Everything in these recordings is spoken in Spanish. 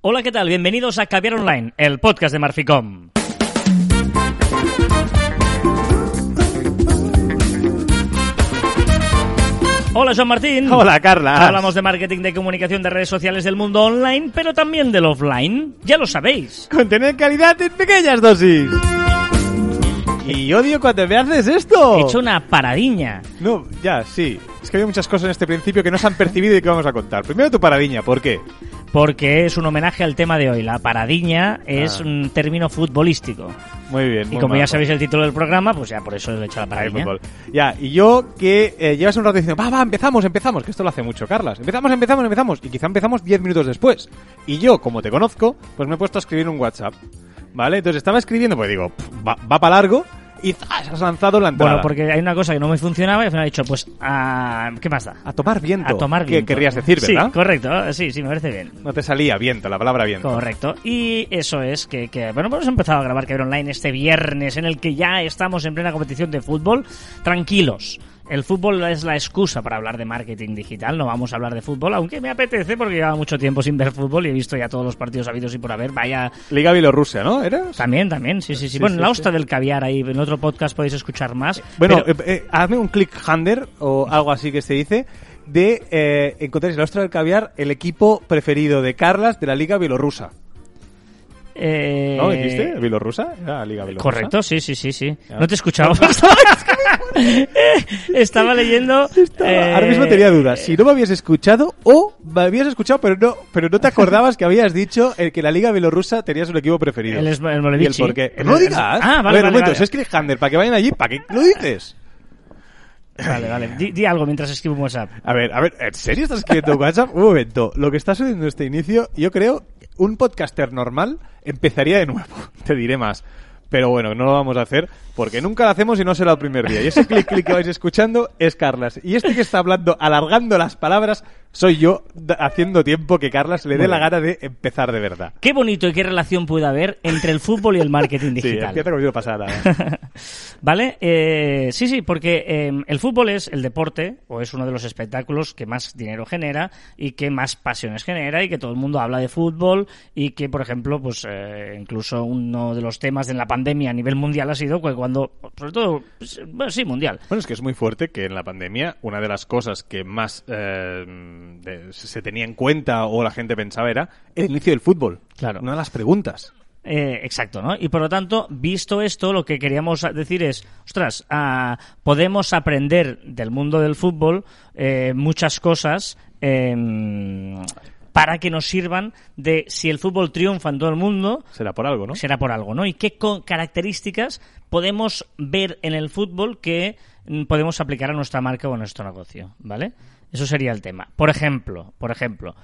Hola, ¿qué tal? Bienvenidos a Caviar Online, el podcast de Marficom. Hola, Joan Martín. Hola, Carla. Hablamos de marketing, de comunicación, de redes sociales del mundo online, pero también del offline. Ya lo sabéis. Con tener calidad en pequeñas dosis. Y odio cuando me haces esto. He hecho una paradiña. No, ya, sí. Es que hay muchas cosas en este principio que no se han percibido y que vamos a contar. Primero tu paradiña, ¿por qué? Porque es un homenaje al tema de hoy. La paradiña es Ah. un término futbolístico. Muy bien. Y muy como ya sabéis el título del programa, pues ya por eso le he hecho la paradiña. fútbol. Ya, y yo que eh, llevas un rato diciendo, va, va, empezamos, empezamos, que esto lo hace mucho, Carlas. Empezamos, empezamos, empezamos. Y quizá empezamos 10 minutos después. Y yo, como te conozco, pues me he puesto a escribir un WhatsApp. ¿Vale? Entonces estaba escribiendo, pues digo, "Pff, va, va para largo. Y ¡zas! has lanzado la entrada. Bueno, porque hay una cosa que no me funcionaba y al final he dicho, pues, ah, ¿qué más da? A tomar viento. A tomar viento. querrías decir, ¿verdad? Sí, correcto. Sí, sí, me parece bien. No te salía viento, la palabra viento. Correcto. Y eso es que, que bueno, pues hemos empezado a grabar Caber Online este viernes en el que ya estamos en plena competición de fútbol. Tranquilos. El fútbol es la excusa para hablar de marketing digital, no vamos a hablar de fútbol, aunque me apetece porque lleva mucho tiempo sin ver fútbol y he visto ya todos los partidos habidos y por haber. Vaya, Liga Bielorrusia, ¿no? ¿Era? también, también, sí, sí, sí. Sí, bueno, sí, la sí. ostra del caviar ahí, en otro podcast podéis escuchar más. Bueno, pero- eh, eh, hazme un click hander o algo así que se dice de eh, encontrar en la ostra del caviar el equipo preferido de Carlas de la Liga Bielorrusa. eh, ¿No dijiste? ¿Bielorrusa? Era la Liga Bielorrusa. Correcto, sí, sí, sí, sí. No te escuchaba. Eh, Estaba leyendo. eh, Ahora mismo tenía dudas. Si no me habías escuchado o me habías escuchado, pero no, pero no te acordabas que habías dicho el que la Liga Bielorrusa tenías un equipo preferido. El, el ¿Y el por qué? ¡No lo digas! Ah, a vale, ver, vale, un momento, vale. es para que vayan allí, ¿para qué lo dices? Vale, vale. Di, di algo mientras escribo un WhatsApp. A ver, a ver, ¿en serio estás escribiendo WhatsApp? Un momento. Lo que está sucediendo en este inicio, yo creo, un podcaster normal empezaría de nuevo. Te diré más. Pero bueno, no lo vamos a hacer porque nunca lo hacemos y no será el primer día. Y ese clic clic que vais escuchando es Carlas. Y este que está hablando, alargando las palabras, soy yo haciendo tiempo que Carlas le dé la gana de empezar de verdad. Qué bonito y qué relación puede haber entre el fútbol y el marketing Sí, digital. empieza conmigo pasada. ¿Vale? Eh, sí, sí, porque eh, el fútbol es el deporte o es uno de los espectáculos que más dinero genera y que más pasiones genera y que todo el mundo habla de fútbol y que, por ejemplo, pues eh, incluso uno de los temas de la pandemia a nivel mundial ha sido cuando, sobre todo, pues, bueno, sí, mundial. Bueno, es que es muy fuerte que en la pandemia una de las cosas que más eh, de- se tenía en cuenta o la gente pensaba era el inicio del fútbol. Claro. Una de las preguntas. Eh, exacto, ¿no? Y por lo tanto, visto esto, lo que queríamos decir es, ostras, ah, podemos aprender del mundo del fútbol eh, muchas cosas em, para que nos sirvan de si el fútbol triunfa en todo el mundo, Será por algo, ¿no? será por algo, ¿no? Y qué co- características podemos ver en el fútbol que mm, podemos aplicar a nuestra marca o a nuestro negocio, ¿vale? Eso sería el tema. Por ejemplo, por ejemplo,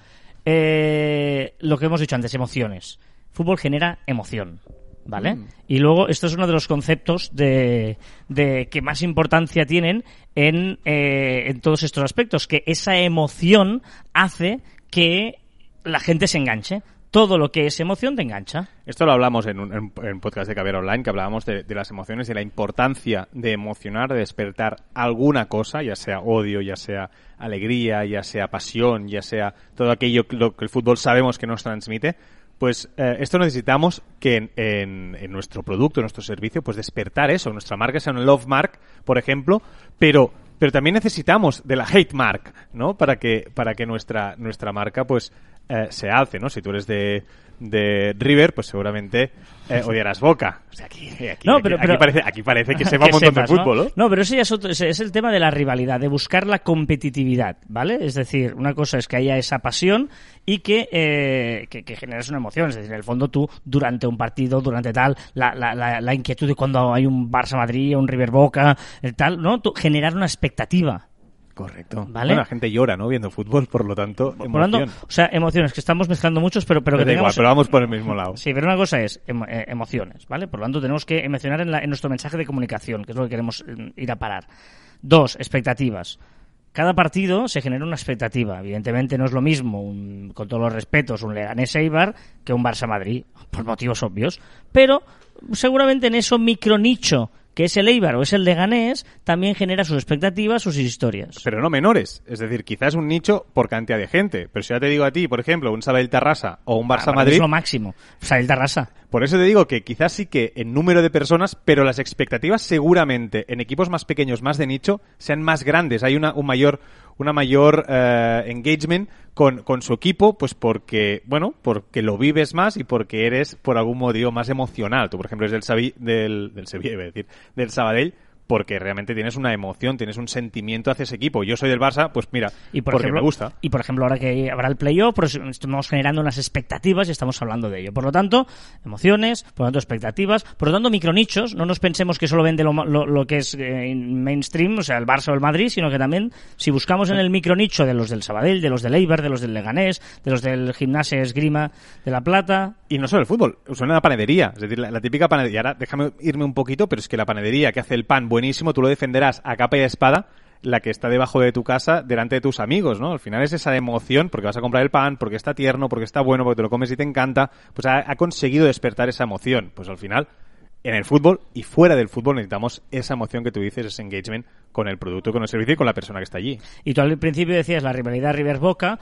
eh, lo que hemos dicho antes, emociones. Fútbol genera emoción. ¿Vale? Y luego, esto es uno de los conceptos de, de que más importancia tienen en, eh, en todos estos aspectos, que esa emoción hace que la gente se enganche. Todo lo que es emoción te engancha. Esto lo hablamos en un en, podcast de Caviar Online, que hablábamos de, de las emociones y la importancia de emocionar, de despertar alguna cosa, ya sea odio, ya sea alegría, ya sea pasión, ya sea todo aquello que, lo que el fútbol sabemos que nos transmite. Pues eh, esto necesitamos que en, en- en nuestro producto, en nuestro servicio, pues despertar eso. Nuestra marca sea un love mark, por ejemplo, pero pero también necesitamos de la hate mark, ¿no? Para que para que nuestra nuestra marca pues eh, se alce, ¿no? Si tú eres de, de River, pues seguramente eh, odiarás Boca. O sea, aquí, aquí, No, aquí- pero- aquí pero- parece, aquí parece que se va un montón sepas, de fútbol, ¿no? No, pero eso ya es, otro- es- es el tema de la rivalidad, de buscar la competitividad, ¿vale? Es decir, una cosa es que haya esa pasión y que, eh, que, que generes una emoción. Es decir, en el fondo tú, durante un partido, durante tal, la, la, la, la inquietud de cuando hay un Barça-Madrid, un River-Boca, el tal, ¿no? Tú, generar una expectativa. Correcto. ¿Vale? Bueno, la gente llora, ¿no? Viendo fútbol, por lo tanto, Por tanto, o sea, emociones, que estamos mezclando muchos, pero, pero que da igual, tengamos... pero vamos por el mismo lado. Sí, pero una cosa es emo- eh, emociones, ¿vale? Por lo tanto, tenemos que emocionar en, la- en nuestro mensaje de comunicación, que es lo que queremos eh, ir a parar. Dos, expectativas. Cada partido se genera una expectativa. Evidentemente no es lo mismo, un- con todos los respetos, un Leganés Eibar que un Barça Madrid, por motivos obvios. Pero seguramente en eso micronicho que es el Eibar o es el Leganés, también genera sus expectativas, sus historias. Pero no menores. Es decir, quizás un nicho por cantidad de gente. Pero si ya te digo a ti, por ejemplo, un Sabadell Tarrasa o un Barça Ah, Madrid, Es lo máximo. Sabadell Tarrasa. por eso te digo que quizás sí que en número de personas, pero las expectativas seguramente en equipos más pequeños, más de nicho, sean más grandes. Hay una, un mayor, una mayor eh, engagement con, con su equipo, pues porque, bueno, porque lo vives más y porque eres por algún motivo más emocional. Tú, por ejemplo, eres del, Sabi- del, del Sevilla, del Sabadell, porque realmente tienes una emoción, tienes un sentimiento hacia ese equipo. Yo soy del Barça, pues mira, Y por porque ejemplo, me gusta. Y por ejemplo, ahora que habrá el playoff, pues estamos generando unas expectativas y estamos hablando de ello. Por lo tanto, emociones, por lo tanto, expectativas, por lo tanto, micronichos. No nos pensemos que solo vende lo, lo- lo que es eh, mainstream, o sea, el Barça o el Madrid, sino que también, si buscamos en el micronicho de los del Sabadell, de los del Eibar, de los del Leganés, de los del Gimnasia Esgrima de La Plata, Y no solo el fútbol, suena la panadería. Es decir, la, la típica panadería. Ahora déjame irme un poquito, pero es que la panadería que hace el pan buenísimo, tú lo defenderás a capa y espada, la que está debajo de tu casa, delante de tus amigos, ¿no? Al final es esa emoción, porque vas a comprar el pan, porque está tierno, porque está bueno, porque te lo comes y te encanta, pues ha, ha conseguido despertar esa emoción. Pues al final, en el fútbol y fuera del fútbol necesitamos esa emoción que tú dices, ese engagement con el producto, con el servicio y con la persona que está allí. Y tú al principio decías la rivalidad River-Boca.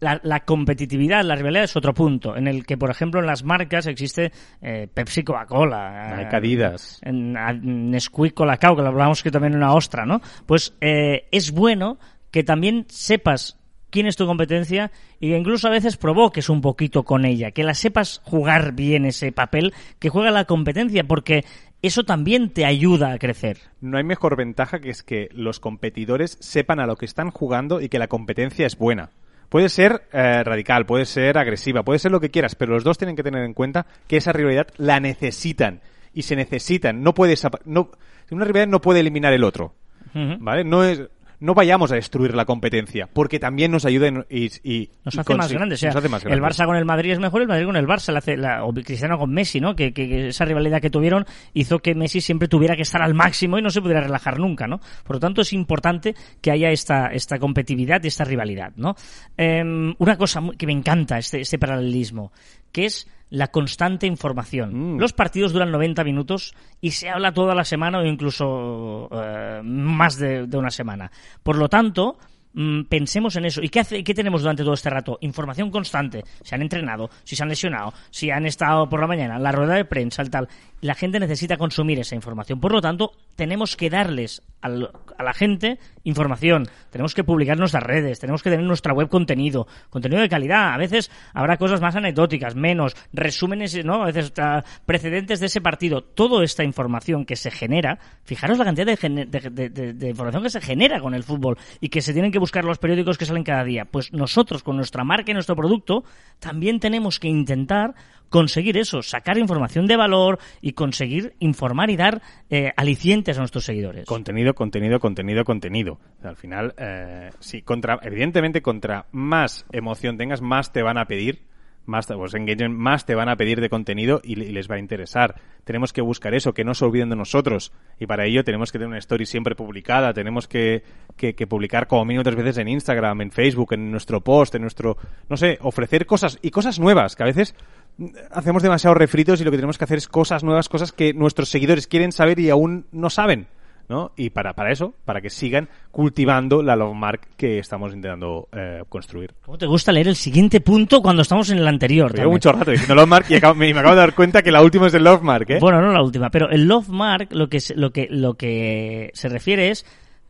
La, la competitividad, la rivalidad es otro punto, en el que, por ejemplo, en las marcas existe eh, Pepsi Coca-Cola. Eh, Adidas. En, a- Nesquik Colacao, que lo hablábamos que también una ostra, ¿no? Pues eh, es bueno que también sepas quién es tu competencia y que incluso a veces provoques un poquito con ella, que la sepas jugar bien ese papel que juega la competencia, porque eso también te ayuda a crecer. No hay mejor ventaja que es que los competidores sepan a lo que están jugando y que la competencia es buena. Puede ser eh, radical, puede ser agresiva, puede ser lo que quieras, pero los dos tienen que tener en cuenta que esa rivalidad la necesitan y se necesitan. No puede no una rivalidad no puede eliminar el otro. ¿vale? No es no vayamos a destruir la competencia, porque también nos ayuda en- y, y- Nos hace más grandes. O sea, nos hace más el. Barça con el Madrid es mejor, el Madrid con el Barça. la hace- la- o Cristiano con Messi, ¿no? Que, que- que esa rivalidad que tuvieron hizo que Messi siempre tuviera que estar al máximo y no se pudiera relajar nunca, ¿no? Por lo tanto, es importante que haya esta, esta competitividad y esta rivalidad, ¿no? Em, una cosa que me encanta, este, este paralelismo, que es la constante información. Mm. Los partidos duran 90 minutos y se habla toda la semana o incluso eh, más de, de una semana. Por lo tanto, mm, pensemos en eso. ¿Y qué, hace, qué tenemos durante todo este rato? Información constante. Se han entrenado, si se han lesionado, si han estado por la mañana, la rueda de prensa, el tal. La gente necesita consumir esa información. Por lo tanto, tenemos que darles al- a la gente información. Tenemos que publicar nuestras redes, tenemos que tener en nuestra web contenido, contenido de calidad. A veces habrá cosas más anecdóticas, menos, resúmenes, ¿no? A veces ah, precedentes de ese partido. Toda esta información que se genera, fijaros la cantidad de- de- de información que se genera con el fútbol y que se tienen que buscar los periódicos que salen cada día. Pues nosotros, con nuestra marca y nuestro producto, también tenemos que intentar conseguir eso, sacar información de valor y conseguir informar y dar eh, alicientes a nuestros seguidores. Contenido, contenido, contenido, contenido. Al final, eh, sí, contra, evidentemente, contra más emoción tengas, más te van a pedir, más, pues, engagement, más te van a pedir de contenido y les va a interesar. Tenemos que buscar eso, que no se olviden de nosotros. Y para ello tenemos que tener una story siempre publicada, tenemos que, que, que publicar como mínimo tres veces en Instagram, en Facebook, en nuestro post, en nuestro, no sé, ofrecer cosas y cosas nuevas, que a veces mm, hacemos demasiados refritos y lo que tenemos que hacer es cosas nuevas, cosas que nuestros seguidores quieren saber y aún no saben. ¿No? Y para, para eso, para que sigan cultivando la love mark que estamos intentando eh, construir. ¿Cómo te gusta leer el siguiente punto cuando estamos en el anterior? Llevo mucho rato diciendo love mark y acabo- me, me acabo de dar cuenta que la última es el love mark, ¿eh? Bueno, no la última, pero el love mark lo que lo que lo que se refiere es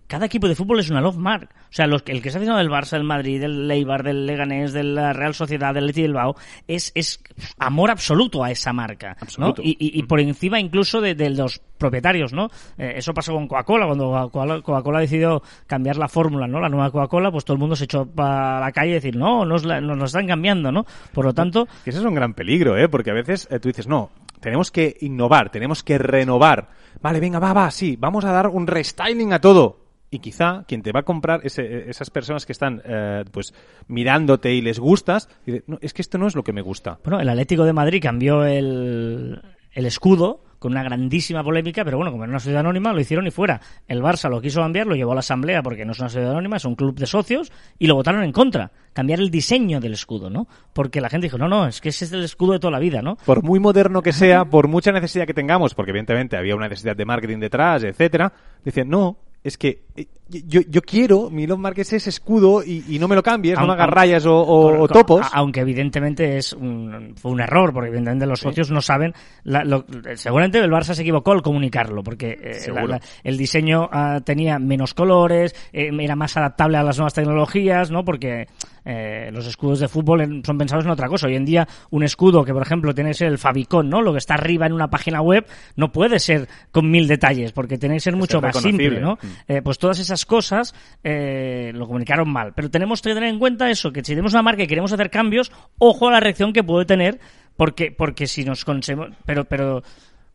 cada equipo de fútbol es una love mark. O sea, los, que- el que está haciendo del Barça, del Madrid, del Eibar, del Leganés, de la Real Sociedad, del Leti Bilbao, es, es amor absoluto a esa marca. ¿no? Y, y- y por encima incluso de, de los propietarios, ¿no? Eh, eso pasó con Coca-Cola, cuando Coca-Cola decidió cambiar la fórmula, ¿no? La nueva Coca-Cola, pues todo el mundo se echó para la calle y decir, no, nos la, nos están cambiando, ¿no? Por lo tanto, Que ese es un gran peligro, ¿eh? Porque a veces eh, tú dices, no, tenemos que innovar, tenemos que renovar. Vale, venga, va, va, sí, vamos a dar un restyling a todo. Y quizá quien te va a comprar, ese- esas personas que están eh, pues mirándote y les gustas, dice, no, es que esto no es lo que me gusta. Bueno, el Atlético de Madrid cambió el, el escudo con una grandísima polémica, pero bueno, como era una sociedad anónima, lo hicieron y fuera. El Barça lo quiso cambiar, lo llevó a la asamblea porque no es una sociedad anónima, es un club de socios, y lo votaron en contra. Cambiar el diseño del escudo, ¿no? Porque la gente dijo, no, no, es que ese es el escudo de toda la vida, ¿no? Por muy moderno que sea, por mucha necesidad que tengamos, porque evidentemente había una necesidad de marketing detrás, etcétera, dicen, no, es que eh, yo, yo quiero mi Musk ese escudo y, y, no me lo cambies, no me hagas rayas o, topos. Aunque evidentemente es un, fue un error, porque evidentemente los socios no saben. La, lo, seguramente el Barça se equivocó al comunicarlo, porque eh, la, la, el diseño uh, tenía menos colores, eh, era más adaptable a las nuevas tecnologías, ¿no? Porque eh, los escudos de fútbol en, son pensados en otra cosa. Hoy en día, un escudo que, por ejemplo, tiene que ser el Fabicon, ¿no? Lo que está arriba en una página web, no puede ser con mil detalles, porque tiene que ser mucho más simple, ¿no? Mm. Eh, pues todas esas cosas eh, lo comunicaron mal. Pero tenemos que tener en cuenta eso, que si tenemos una marca y queremos hacer cambios, ojo a la reacción que puede tener, porque, porque si nos conseguimos... Pero, pero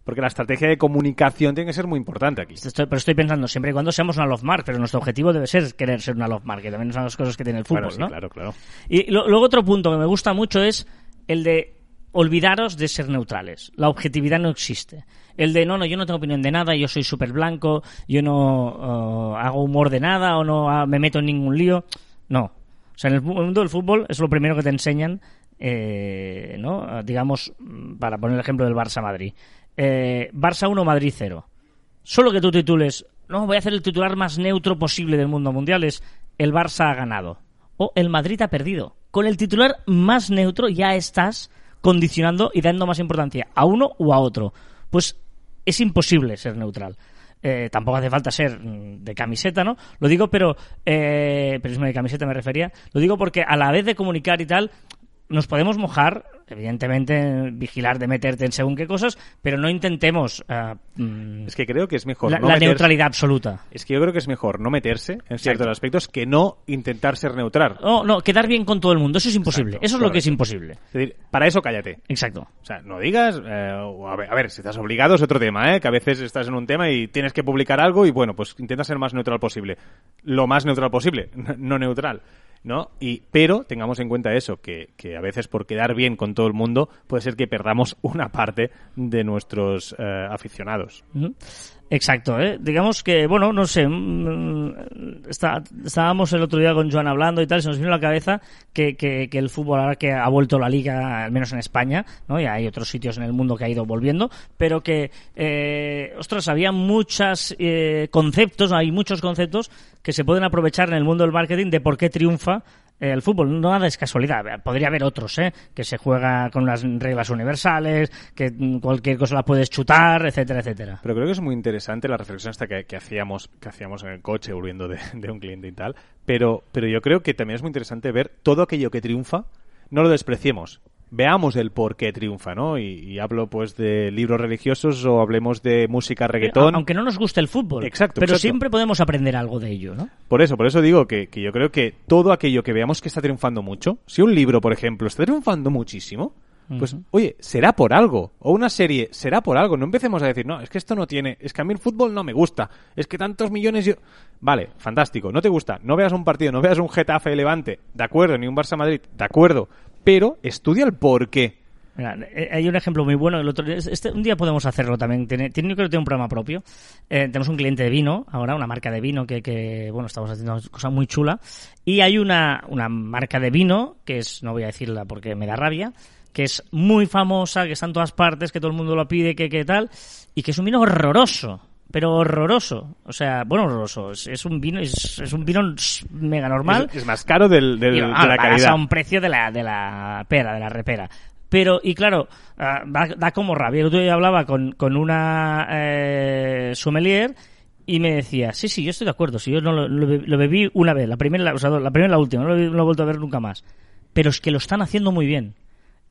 porque la estrategia de comunicación tiene que ser muy importante aquí. Estoy, pero estoy pensando, siempre y cuando seamos una love mark, pero nuestro objetivo debe ser querer ser una love mark, que también son las cosas que tiene el fútbol, bueno, sí, ¿no? Claro, claro. Y lo, luego otro punto que me gusta mucho es el de olvidaros de ser neutrales. La objetividad no existe. El de, no, no, yo no tengo opinión de nada, yo soy súper blanco, yo no uh, hago humor de nada o no uh, me meto en ningún lío. No. O sea, en el mundo del fútbol es lo primero que te enseñan, eh, ¿no? Digamos, para poner el ejemplo del Barça-Madrid. Eh, Barça 1, Madrid 0. Solo que tú titules, no, voy a hacer el titular más neutro posible del mundo mundial, es el Barça ha ganado. O el Madrid ha perdido. Con el titular más neutro ya estás condicionando y dando más importancia a uno o a otro. Pues es imposible ser neutral. Eh, tampoco hace falta ser de camiseta, ¿no? Lo digo, pero eh, periodismo de camiseta me refería. Lo digo porque a la vez de comunicar y tal, nos podemos mojar, evidentemente, vigilar de meterte en según qué cosas, pero no intentemos. Uh, es que creo que es mejor. La, no la neutralidad absoluta. Es que yo creo que es mejor no meterse en ciertos aspectos que no intentar ser neutral. No, no, quedar bien con todo el mundo. Eso es imposible. Exacto, eso es correcto. lo que es imposible. Es decir, para eso cállate. Exacto. O sea, no digas. Eh, a, ver, a, ver, si estás obligado es otro tema, ¿eh? Que a veces estás en un tema y tienes que publicar algo y bueno, pues intenta ser más neutral posible. Lo más neutral posible, no neutral. ¿No? Y, pero tengamos en cuenta eso, que, que, a veces por quedar bien con todo el mundo puede ser que perdamos una parte de nuestros eh, aficionados. Exacto, ¿eh? digamos que, bueno, no sé, está, estábamos el otro día con Joan hablando y tal, se nos vino a la cabeza que, que, que, el fútbol ahora que ha vuelto la liga, al menos en España, ¿no? y hay otros sitios en el mundo que ha ido volviendo, pero que, eh, ostras, había muchos eh, conceptos, hay muchos conceptos que se pueden aprovechar en el mundo del marketing de por qué triunfa el fútbol no nada es casualidad. Podría haber otros, ¿eh? Que se juega con unas reglas universales, que cualquier cosa la puedes chutar, etcétera, etcétera. Pero creo que es muy interesante la reflexión hasta que, que hacíamos que hacíamos en el coche volviendo de, de, un cliente y tal. Pero, pero yo creo que también es muy interesante ver todo aquello que triunfa, no lo despreciemos. Veamos el por qué triunfa, ¿no? Y, y, hablo pues de libros religiosos o hablemos de música reggaetón. Aunque no nos guste el fútbol. Exacto. Pero exacto. siempre podemos aprender algo de ello, ¿no? Por eso, por eso digo que, que, yo creo que todo aquello que veamos que está triunfando mucho, si un libro, por ejemplo, está triunfando muchísimo, pues, uh -huh. oye, será por algo. O una serie, será por algo. No empecemos a decir, no, es que esto no tiene, es que a mí el fútbol no me gusta, es que tantos millones yo... Vale, fantástico, no te gusta, no veas un partido, no veas un Getafe Levante, de acuerdo, ni un Barça Madrid, de acuerdo, pero estudia el por qué. Mira, hay un ejemplo muy bueno. El otro, este, un día podemos hacerlo también. Tiene, tiene, yo creo que tiene un programa propio. Eh, tenemos un cliente de vino, ahora una marca de vino que, que, bueno, estamos haciendo una cosa muy chula. Y hay una, una marca de vino, que es, no voy a decirla porque me da rabia, que es muy famosa, que está en todas partes, que todo el mundo lo pide, que, que tal, y que es un vino horroroso pero horroroso. O sea, bueno, horroroso. Es, es un vino, es, es, un vino mega normal. Es, es más caro del, de ah, la calidad. a un precio de la, de la pera, de la repera. Pero, y claro, uh, da, da, como rabia. El otro día hablaba con, con una eh, sommelier y me decía, sí, sí, yo estoy de acuerdo. Si yo no lo, lo, lo bebí una vez, la primera, o sea, la primera y la última, no lo, no lo he vuelto a ver nunca más. Pero es que lo están haciendo muy bien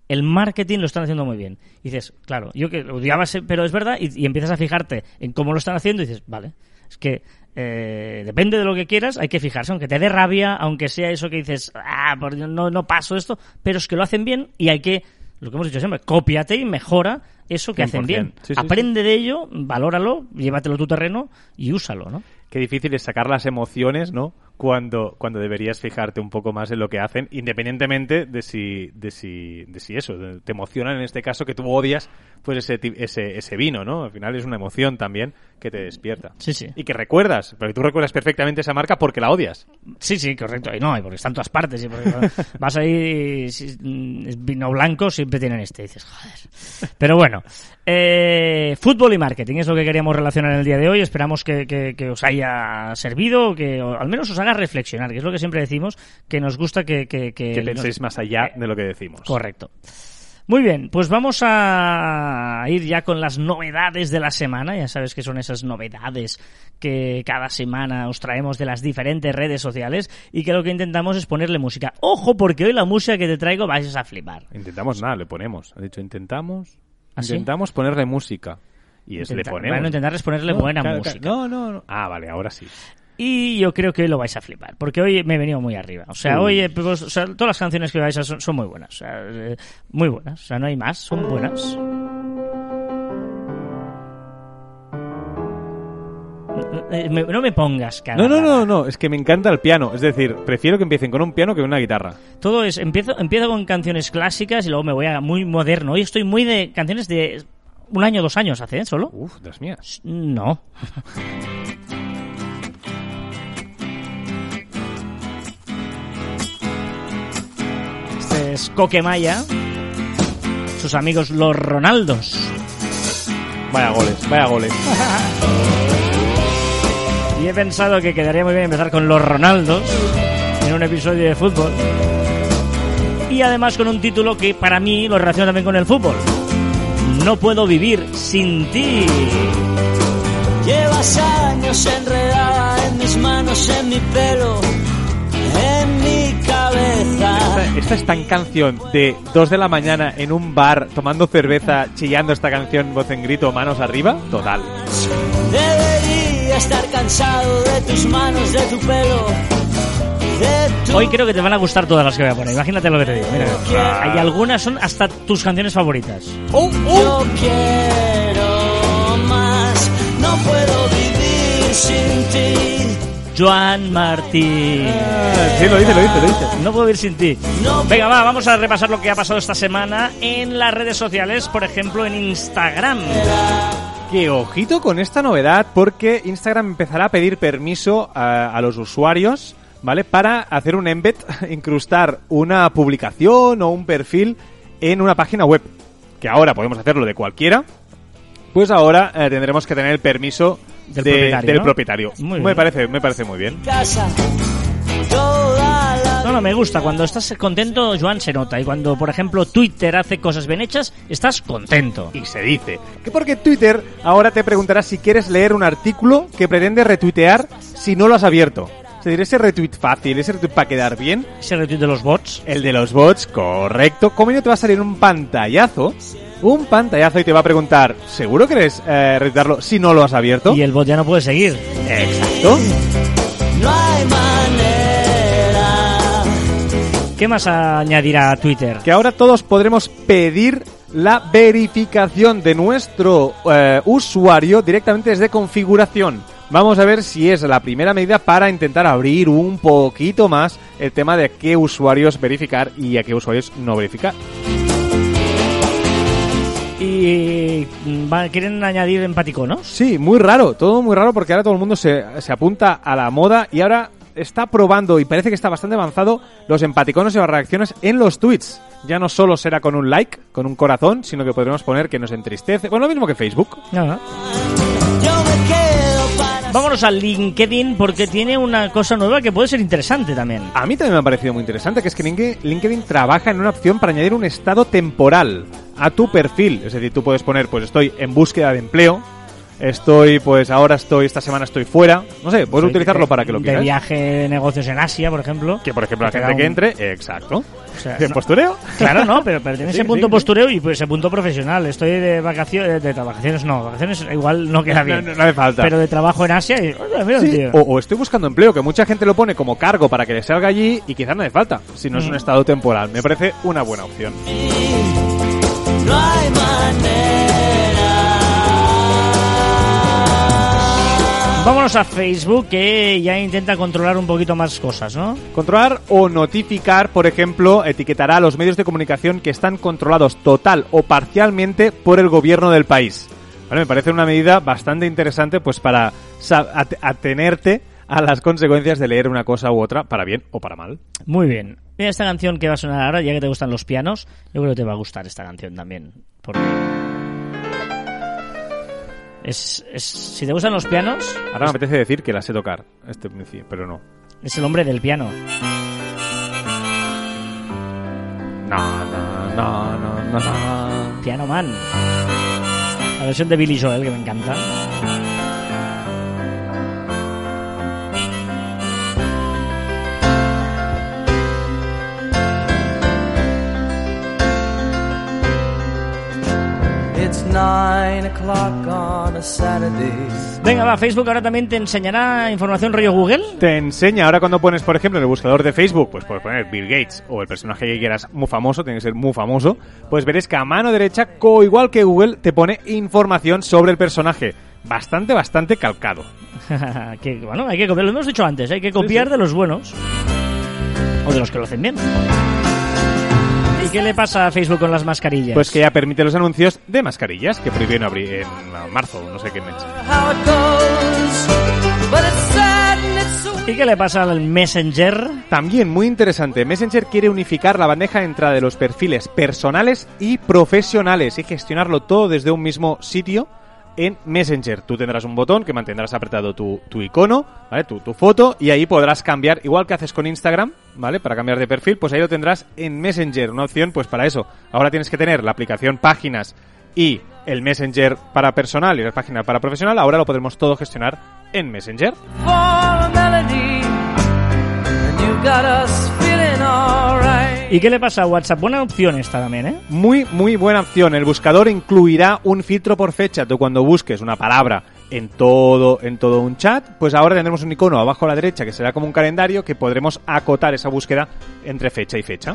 el marketing lo están haciendo muy bien. Y dices, claro, yo que odiaba, pero es verdad, y, y, empiezas a fijarte en cómo lo están haciendo y dices, vale, es que eh, depende de lo que quieras, hay que fijarse, aunque te dé rabia, aunque sea eso que dices, ah, por Dios, no, no paso esto, pero es que lo hacen bien y hay que, lo que hemos dicho siempre, cópiate y mejora eso que 100%. hacen bien. Sí, sí, Aprende sí. de ello, valóralo, llévatelo a tu terreno y úsalo, ¿no? Qué difícil es sacar las emociones, ¿no? Cuando, cuando deberías fijarte un poco más en lo que hacen, independientemente de si, de si, de si eso, de- te emocionan en este caso que tú odias pues ese, ese, ese vino, ¿no? Al final es una emoción también que te despierta. Sí, sí. Y que recuerdas, porque tú recuerdas perfectamente esa marca porque la odias. Sí, sí, correcto. Y no, y porque está en todas partes. Y porque vas ahí, si- mm, vino blanco, siempre tienen este. Y dices, joder. Pero bueno, eh, fútbol y marketing es lo que queríamos relacionar en el día de hoy. Esperamos que, que- que os haya servido, que o al menos os haga reflexionar, que es lo que siempre decimos, que nos gusta que... Que, que- Que nos- penséis más allá de lo que decimos. Correcto. Muy bien, pues vamos a ir ya con las novedades de la semana. Ya sabes que son esas novedades que cada semana os traemos de las diferentes redes sociales y que lo que intentamos es ponerle música. Ojo, porque hoy la música que te traigo vais a flipar. Intentamos nada, le ponemos. Ha dicho intentamos. ¿Ah, sí? intentamos ponerle música. Y es le Intenta- ponemos. Bueno, intentarles ponerle No, buena claro, música. claro. No, no, no. Ah, vale, ahora sí. Y yo creo que hoy lo vais a flipar, porque hoy me he venido muy arriba. O sea, hoy, pues, o sea, todas las canciones que vais a son, son muy buenas. O sea, eh, muy buenas. O sea, no hay más, son buenas. Eh, No me pongas cara. No, no, no, no, es que me encanta el piano. Es decir, prefiero que empiecen con un piano que una guitarra. Todo es, empiezo, empiezo con canciones clásicas y luego me voy a muy moderno. Hoy estoy muy de canciones de un año, dos años hace, ¿eh? ¿Solo? Uf, las mías. No. es Coquemaya. Sus amigos los Ronaldos. Vaya goles, vaya goles. Y he pensado que quedaría muy bien empezar con los Ronaldos en un episodio de fútbol. Y además con un título que para mí lo relaciona también con el fútbol. No puedo vivir sin ti. Llevas años enredada en mis manos, en mi pelo. Esta, esta es tan canción de 2 de la mañana en un bar tomando cerveza, chillando esta canción voz en grito, manos arriba. Total. Debería estar cansado de tus manos, de tu pelo, Hoy creo que te van a gustar todas las que voy a poner. Imagínate lo que te digo. Mira, hay algunas son hasta tus canciones favoritas. Yo quiero más, no puedo vivir sin ti. Joan Martín. Sí, lo dice, lo dice, lo dice. No puedo vivir sin ti. Venga, va, vamos a repasar lo que ha pasado esta semana en las redes sociales, por ejemplo en Instagram. Que ojito con esta novedad porque Instagram empezará a pedir permiso a, a los usuarios, ¿vale? Para hacer un embed, incrustar una publicación o un perfil en una página web. Que ahora podemos hacerlo de cualquiera. Pues ahora eh, tendremos que tener el permiso Del de- propietario, del ¿no? propietario. Muy me bien. parece, me parece muy bien. No, no, me gusta. Cuando estás contento, Joan se nota. Y cuando, por ejemplo, Twitter hace cosas bien hechas, estás contento. Y se dice que porque Twitter ahora te preguntará si quieres leer un artículo que pretende retuitear si no lo has abierto. Es decir, ese retweet fácil, ese retweet para quedar bien, Ese retweet de los bots. El de los bots, correcto. Como no te va a salir un pantallazo, un pantallazo y te va a preguntar, ¿seguro quieres eh, si no lo has abierto? Y el bot ya no puede seguir. Exacto. no hay manera. ¿Qué más añadirá a Twitter? Que ahora todos podremos pedir la verificación de nuestro eh, usuario directamente desde configuración. Vamos a ver si es la primera medida para intentar abrir un poquito más el tema de a qué usuarios verificar y a qué usuarios no verificar. Y mm, va- quieren añadir empaticonos. Sí, muy raro, todo muy raro porque ahora todo el mundo se, se apunta a la moda y ahora está probando y parece que está bastante avanzado los empaticonos y las reacciones en los tweets. Ya no solo será con un like, con un corazón, sino que podremos poner que nos entristece. Bueno, lo mismo que Facebook. Para Vámonos al LinkedIn porque tiene una cosa nueva que puede ser interesante también. A mí también me ha parecido muy interesante que es que LinkedIn trabaja en una opción para añadir un estado temporal a tu perfil. Es decir, tú puedes poner, pues estoy en búsqueda de empleo, estoy, pues ahora estoy, esta semana estoy fuera. No sé, puedes utilizarlo para que lo De quieras. viaje de negocios en Asia, por ejemplo. Que por ejemplo la te gente que entre, exacto. o sea, ¿De no- postureo? Claro, no, pero, pero tiene Sí, ese punto sí, sí. postureo y pues ese punto profesional. Estoy de vacaciones, de, de vacaciones no, vacaciones igual no queda bien. No, no, no hace falta. Pero de trabajo en Asia, y, oye, mira, Sí, tío. o, o estoy buscando empleo, que mucha gente lo pone como cargo para que le salga allí y quizás no hace falta, si no es Mm. un estado temporal. Me parece una buena opción. No hay manera. Vámonos a Facebook que ya intenta controlar un poquito más cosas, ¿no? Controlar o notificar, por ejemplo, etiquetará a los medios de comunicación que están controlados total o parcialmente por el gobierno del país. Vale, me parece una medida bastante interesante pues para atenerte a las consecuencias de leer una cosa u otra, para bien o para mal. Muy bien. Mira esta canción que va a sonar ahora, ya que te gustan los pianos, yo creo que te va a gustar esta canción también. Porque es, es- si te gustan los pianos, Ahora me apetece decir que la sé tocar, este pero no. es el hombre del piano. No, no, no, no, no, no. Piano Man. La versión de Billy Joel, que me encanta. Venga, va, Facebook ahora también te enseñará información rollo Google. Te enseña, ahora cuando pones, por ejemplo, en el buscador de Facebook, pues puedes poner Bill Gates o el personaje que quieras muy famoso, tiene que ser muy famoso, pues veréis que a mano derecha, co igual que Google, te pone información sobre el personaje. Bastante, bastante calcado. que, bueno, hay que copiar, lo hemos dicho antes, hay que copiar de los buenos. O de los que lo hacen bien. ¿Y qué le pasa a Facebook con las mascarillas? Pues que ya permite los anuncios de mascarillas que prohibieron abrir en marzo, no sé qué mes. ¿Y qué le pasa al Messenger? También muy interesante, Messenger quiere unificar la bandeja de entrada de los perfiles personales y profesionales y gestionarlo todo desde un mismo sitio en Messenger. Tú tendrás un botón que mantendrás apretado tu, tu icono, ¿vale? Tu, tu foto y ahí podrás cambiar, igual que haces con Instagram, ¿vale? Para cambiar de perfil, pues ahí lo tendrás en Messenger, una opción pues para eso. Ahora tienes que tener la aplicación Páginas y el Messenger para personal y la página para profesional, ahora lo podremos todo gestionar en Messenger. ¿Y qué le pasa a WhatsApp? Buena opción esta también, ¿eh? Muy, muy buena opción. El buscador incluirá un filtro por fecha. Tú cuando busques una palabra en todo, en todo un chat, pues ahora tendremos un icono abajo a la derecha que será como un calendario que podremos acotar esa búsqueda entre fecha y fecha.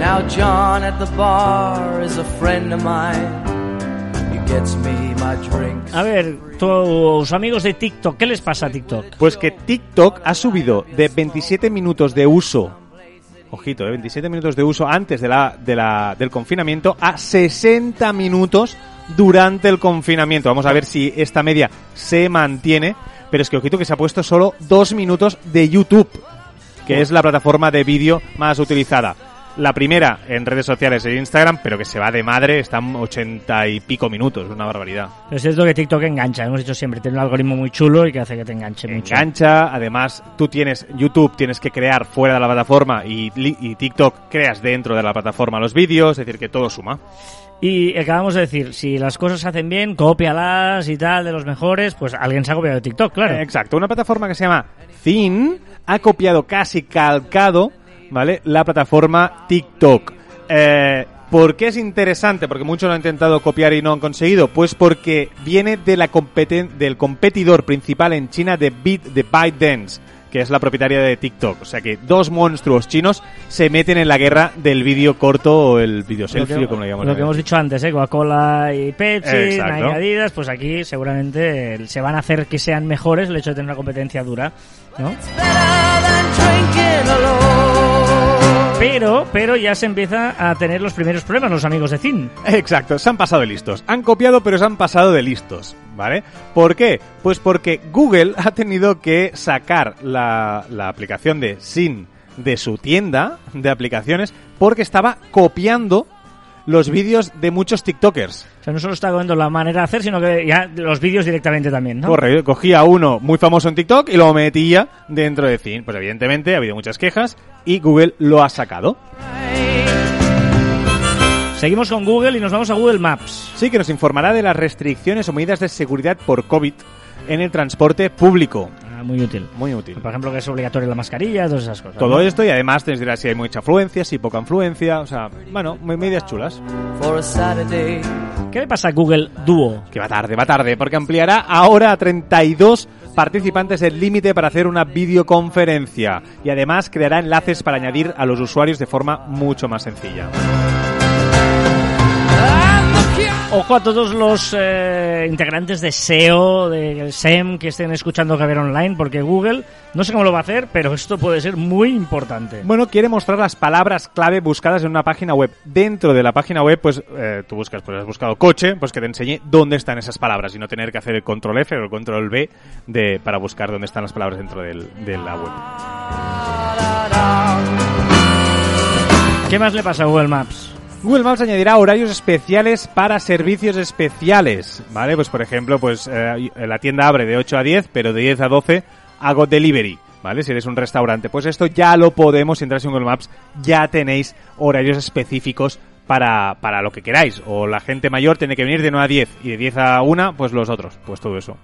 Now John at the bar is a friend of mine. A ver, tus amigos de TikTok, ¿qué les pasa a TikTok? Pues que TikTok ha subido de 27 minutos de uso, ojito, eh, 27 minutos de uso antes de la, de la, del confinamiento a 60 minutos durante el confinamiento. Vamos a ver si esta media se mantiene, pero es que ojito que se ha puesto solo dos minutos de YouTube, que es la plataforma de vídeo más utilizada. La primera en redes sociales e Instagram, pero que se va de madre, están 80 y pico minutos, una barbaridad. Pero es cierto que TikTok engancha, hemos dicho siempre, tiene un algoritmo muy chulo y que hace que te enganche mucho. engancha. Además, tú tienes YouTube, tienes que crear fuera de la plataforma y TikTok creas dentro de la plataforma los vídeos, es decir, que todo suma. Y acabamos de decir, si las cosas se hacen bien, cópialas y tal, de los mejores, pues alguien se ha copiado de TikTok, claro. Exacto, una plataforma que se llama Thin ha copiado casi calcado, ¿vale? La plataforma TikTok. Eh, ¿Por qué es interesante? Porque muchos lo han intentado copiar y no han conseguido. Pues porque viene de la competen- del competidor principal en China de, Bit, de ByteDance, que es la propietaria de TikTok. O sea que dos monstruos chinos se meten en la guerra del vídeo corto o el vídeo selfie, que, o como lo llamamos. lo que hemos dicho antes, ¿eh? Coca-Cola y Pepsi, Exacto. Adidas, pues aquí seguramente se van a hacer que sean mejores el hecho de tener una competencia dura, ¿no? Pero, pero ya se empieza a tener los primeros problemas los amigos de Zin. Exacto, se han pasado de listos. Han copiado, pero se han pasado de listos, ¿vale? ¿Por qué? Pues porque Google ha tenido que sacar la, la aplicación de Sin de su tienda de aplicaciones porque estaba copiando los vídeos de muchos TikTokers. O sea, no solo está cogiendo la manera de hacer, sino que ya los vídeos directamente también, ¿no? Corre, cogía uno muy famoso en TikTok y lo metía dentro de Zin. Pues evidentemente ha habido muchas quejas y Google lo ha sacado. Seguimos con Google y nos vamos a Google Maps. Sí que nos informará de las restricciones o medidas de seguridad por COVID en el transporte público. Muy útil. Muy útil. Por ejemplo, que es obligatoria la mascarilla, todas esas cosas. Todo ¿no? esto y además te dirá si hay mucha afluencia, si poca influencia, o sea, bueno, me- medidas chulas. For a Saturday. ¿Qué le pasa a Google Duo? Que va tarde, va tarde, porque ampliará ahora a 32 participantes el límite para hacer una videoconferencia y además creará enlaces para añadir a los usuarios de forma mucho más sencilla. Ojo a todos los eh, integrantes de SEO, de SEM, que estén escuchando Caber Online, porque Google, no sé cómo lo va a hacer, pero esto puede ser muy importante. Bueno, quiere mostrar las palabras clave buscadas en una página web. Dentro de la página web, pues eh, tú buscas, pues has buscado coche, pues que te enseñe dónde están esas palabras y no tener que hacer el control F o el control B de, para buscar dónde están las palabras dentro del- de la web. ¿Qué más le pasa a Google Maps? Google Maps añadirá horarios especiales para servicios especiales, ¿vale? Pues por ejemplo, pues eh, la tienda abre de 8 a 10, pero de 10 a 12 hago delivery, ¿vale? Si eres un restaurante, pues esto ya lo podemos, si entráis en Google Maps, ya tenéis horarios específicos para, para lo que queráis. O la gente mayor tiene que venir de 9 a 10 y de 10 a 1, pues los otros, pues todo eso.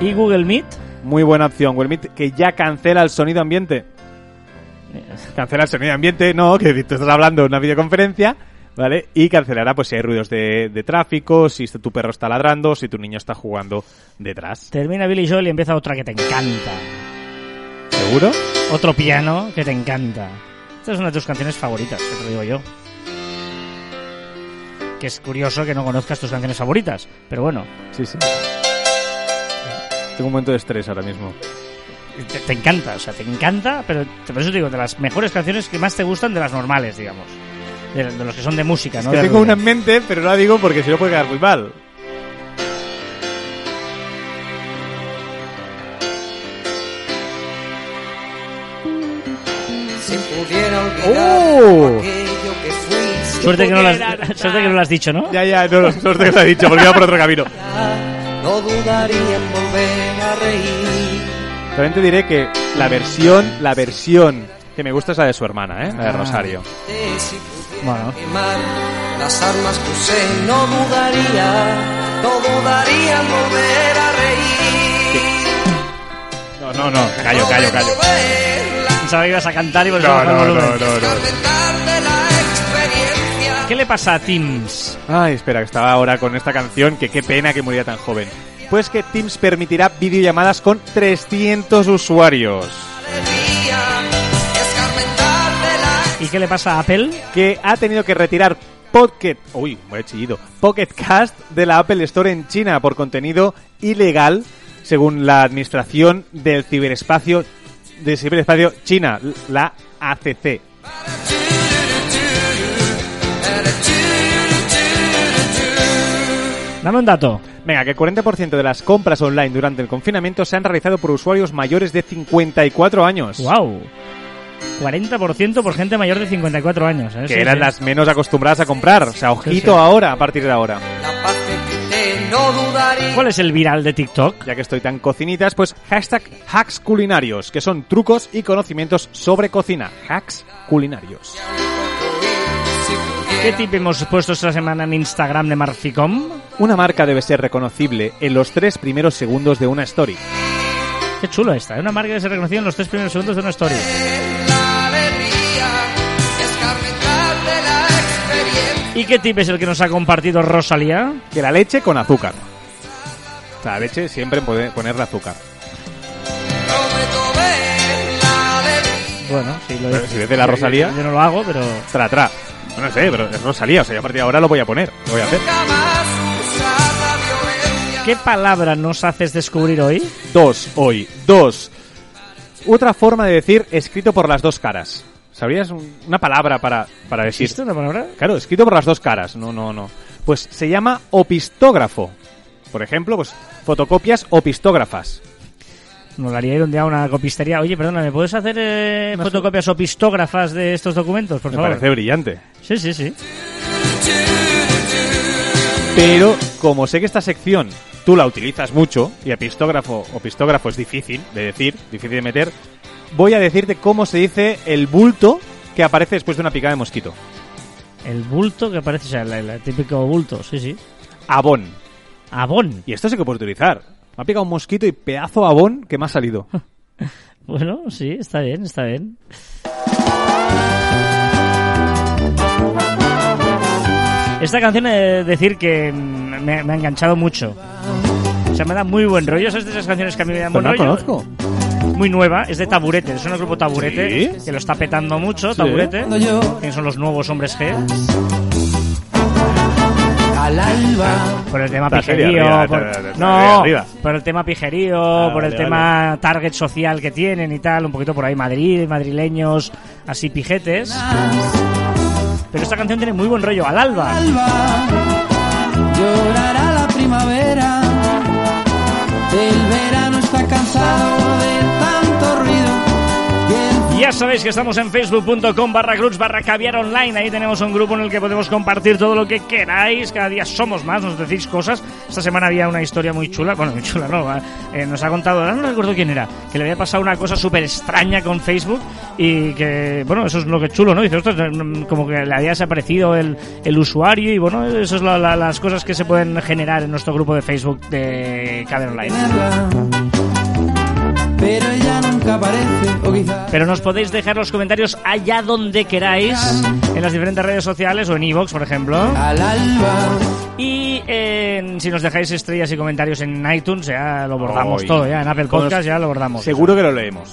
¿Y Google Meet? Muy buena opción, Google Meet, que ya cancela el sonido ambiente. Cancela el sonido ambiente, no, que tú estás hablando en una videoconferencia, ¿vale? Y cancelará pues si hay ruidos de, de tráfico, si tu perro está ladrando, si tu niño está jugando detrás. Termina Billy Joel y empieza otra que te encanta. ¿Seguro? Otro piano que te encanta. Esta es una de tus canciones favoritas, que te lo digo yo. Que es curioso que no conozcas tus canciones favoritas, pero bueno, Sí, sí. Tengo un momento de estrés ahora mismo. Te, te encanta, o sea, te encanta, pero te- por eso te digo, de las mejores canciones que más te gustan de las normales, digamos. De, de los que son de música, ¿no? que De tengo una en mente, pero no la digo porque si no puede quedar muy mal. Si pudiera olvidar ¡Oh! que fui. Suerte que, no lo has, suerte que no lo has dicho, ¿no? Ya, ya, no, no, no te lo he dicho, porque iba por otro camino. No dudaría en volver a reír. También te diré que la versión, la versión que me gusta es la de su hermana, ¿eh? La de Ah. Rosario. Bueno. las armas que usé, no dudaría, no dudaría en volver a reír. No, no, no, callo, callo, callo. Pensaba que ibas a cantar y eso No, no, no, no, no. ¿Qué le pasa a Teams? Ay, espera, que estaba ahora con esta canción, que qué pena que muriera tan joven. Pues que Teams permitirá videollamadas con 300 usuarios. De ¿Y qué le pasa a Apple? Que ha tenido que retirar Pocket, uy, me he chillido, Pocket Cast de la Apple Store en China por contenido ilegal, según la administración del ciberespacio, del ciberespacio China, la ACC. Dame un dato. Venga, que el 40% de las compras online durante el confinamiento se han realizado por usuarios mayores de 54 años. ¡Wow! 40% por gente mayor de 54 años. ¿eh? Que Sí, eran sí. las menos acostumbradas a comprar. O sea, ojito Sí, sí. ahora, a partir de ahora. La paz que quité, no dudaría. ¿Cuál es el viral de TikTok? Ya que estoy tan cocinitas, pues hashtag hacks culinarios, que son trucos y conocimientos sobre cocina. Hacks culinarios. ¿Qué tip hemos puesto esta semana en Instagram de Marficom? Una marca debe ser reconocible en los tres primeros segundos de una story. Qué chulo esta. ¿eh? Una marca que se reconoció en los tres primeros segundos de una story. ¿Y qué tip es el que nos ha compartido Rosalía? Que la leche con azúcar. La leche siempre puede ponerle azúcar. Bueno, sí, lo Pero si ves de la Rosalía- Yo no lo hago, pero... Tra, tra. No sé, pero es Rosalía, o sea, yo a partir de ahora lo voy a poner. Lo voy a hacer. ¿Qué palabra nos haces descubrir hoy? Dos, hoy. Dos. Otra forma de decir escrito por las dos caras. ¿Sabrías un- una palabra para, para decir? ¿Existe una palabra? Claro, escrito por las dos caras. No, no, no. Pues se llama opistógrafo. Por ejemplo, pues fotocopias opistógrafas. Molaría ir un día a una copistería. Oye, perdona, ¿me puedes hacer eh, fotocopias o pistógrafas de estos documentos, por Me favor? parece brillante. Sí, sí, sí. Pero como sé que esta sección tú la utilizas mucho y epistógrafo opistógrafo es difícil de decir, difícil de meter, voy a decirte cómo se dice el bulto que aparece después de una picada de mosquito. El bulto que aparece, o sea, el, el típico bulto, sí, sí. Abón. Abón. Y esto sí que puedo utilizar. Me ha picado un mosquito y pedazo abón que me ha salido. Bueno, sí, está bien, está bien. Esta canción he de decir que me, me ha enganchado mucho. O sea, me da muy buen rollo. ¿Sabes de esas canciones que a mí me dan Pues buen no la rollo? conozco. muy nueva, es de Taburete, es un grupo Taburete ¿Sí? que lo está petando mucho, Sí. Taburete, que son los nuevos hombres G, al alba por el tema pijerío, por- no, por el tema pijerío, Ah, por el tema target social que tienen y tal, un poquito por ahí Madrid, madrileños, así pijetes. Pero esta canción tiene muy buen rollo, al alba. alba llorará la primavera Ya sabéis que estamos en facebook.com barra cruz barra caviar online. Ahí tenemos un grupo en el que podemos compartir todo lo que queráis. Cada día somos más, nos decís cosas. Esta semana había una historia muy chula. Bueno, muy chula, no. eh, nos ha contado, no recuerdo quién era, que le había pasado una cosa súper extraña con Facebook y que, bueno, eso es lo que es chulo, ¿no? Dice, ostras, mm, como que le había desaparecido el, el usuario y, bueno, eso es la- la- las cosas que se pueden generar en nuestro grupo de Facebook de Caviar Online. pero ella nunca aparece o quizás Pero nos podéis dejar los comentarios allá donde queráis, en las diferentes redes sociales o en iVoox, por ejemplo. al alba Y eh, si nos dejáis estrellas y comentarios en iTunes, ya lo bordamos Ay. todo, ya en Apple Podcast ya lo bordamos. Seguro que lo leemos.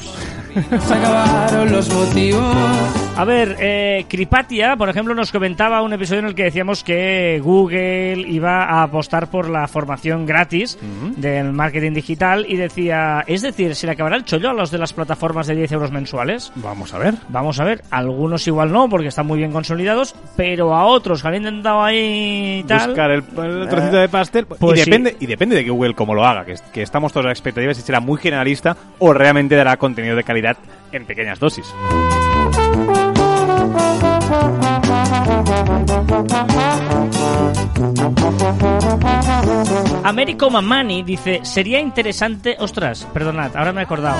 se acabaron los motivos A ver, eh, Cripatia, por ejemplo, nos comentaba un episodio en el que decíamos que Google iba a apostar por la formación gratis del marketing digital y decía, es decir, ¿se le acabará el chollo a los de las plataformas de 10 euros mensuales? Vamos a ver. Vamos a ver, algunos igual no, porque están muy bien consolidados, pero a otros que han intentado ahí tal... Buscar el, el trocito de pastel. pues y, sí. depende, y depende de Google cómo lo haga, que, que estamos todos a la expectativa si será muy generalista o realmente dará contenido de calidad en pequeñas dosis. Américo Mamani dice, sería interesante... Ostras, perdonad, ahora me he acordado.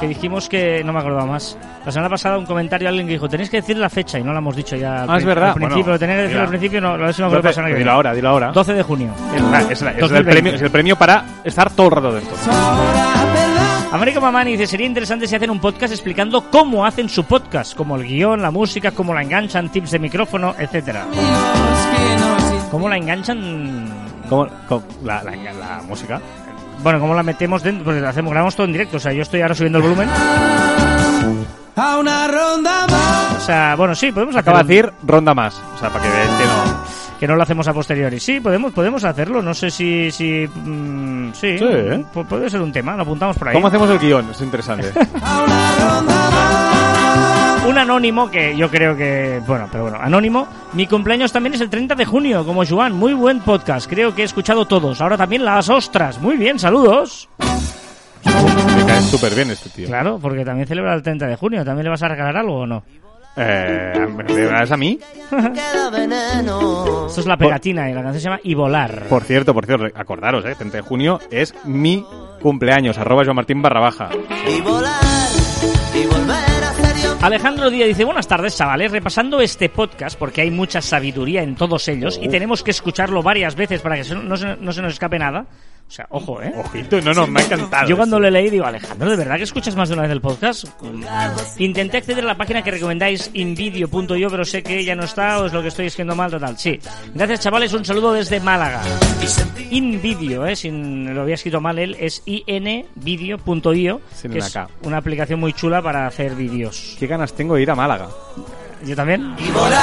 Que dijimos que... No me he acordado más. La semana pasada un comentario alguien que dijo, tenéis que decir la fecha y no la hemos dicho ya. Ah, es verdad. Al principio, Bueno, lo tenía que decir al principio, no, a ver si me acuerdo dilo viene. ahora, dilo ahora. 12 de junio. Es, la- es la- es el 2020. premio, es el premio para estar todo el rato dentro. Américo Mamani dice, sería interesante si hacen un podcast explicando cómo hacen su podcast, como el guion, la música, cómo la enganchan, tips de micrófono, etcétera. ¿Cómo la enganchan? ¿Cómo, cómo- la, la- la música? Bueno, ¿cómo la metemos dentro? Porque hacemos, grabamos todo en directo, o sea, yo estoy ahora subiendo el volumen. a una ronda más O sea, bueno, sí, podemos hacer Acaba de decir ronda más. O sea, para que veáis que no. que no lo hacemos a posteriori. Sí, podemos, podemos hacerlo. No sé si, si, mm, sí, Sí, ¿eh? pu- puede ser un tema. Lo apuntamos por ahí. ¿Cómo hacemos el guion? Es interesante. a una ronda más Un anónimo que yo creo que, bueno, pero bueno, anónimo. Mi cumpleaños también es el 30 de junio, como Joan. Muy buen podcast. Creo que he escuchado todos. Ahora también las ostras. Muy bien, saludos. Me cae súper bien este tío. Claro, porque también celebra el 30 de junio. ¿También le vas a regalar algo o no? Eh, ¿Me regalas a mí? Esto es la pegatina y la canción se llama Y volar. Por cierto, por cierto, acordaros, ¿eh? 30 de junio es mi cumpleaños. Arroba Joan Martín barra baja. y volar y volver. Alejandro Díaz dice, buenas tardes chavales, repasando este podcast porque hay mucha sabiduría en todos ellos y tenemos que escucharlo varias veces para que no, se, no se nos escape nada. O sea, ojo, ¿eh? Ojito, no, no, me ha encantado. Yo cuando le leí digo, Alejandro, ¿de verdad que escuchas más de una vez el podcast? Intenté acceder a la página que recomendáis, invideo.io, pero sé que ya no está o es lo que estoy escribiendo mal, total. Sí. Gracias chavales, un saludo desde Málaga. Invideo, ¿eh? Sin, lo había escrito mal él, es invideo.io, Sin que una es K. una aplicación muy chula para hacer vídeos. Qué ganas tengo de ir a Málaga. ¿Yo también? Y volar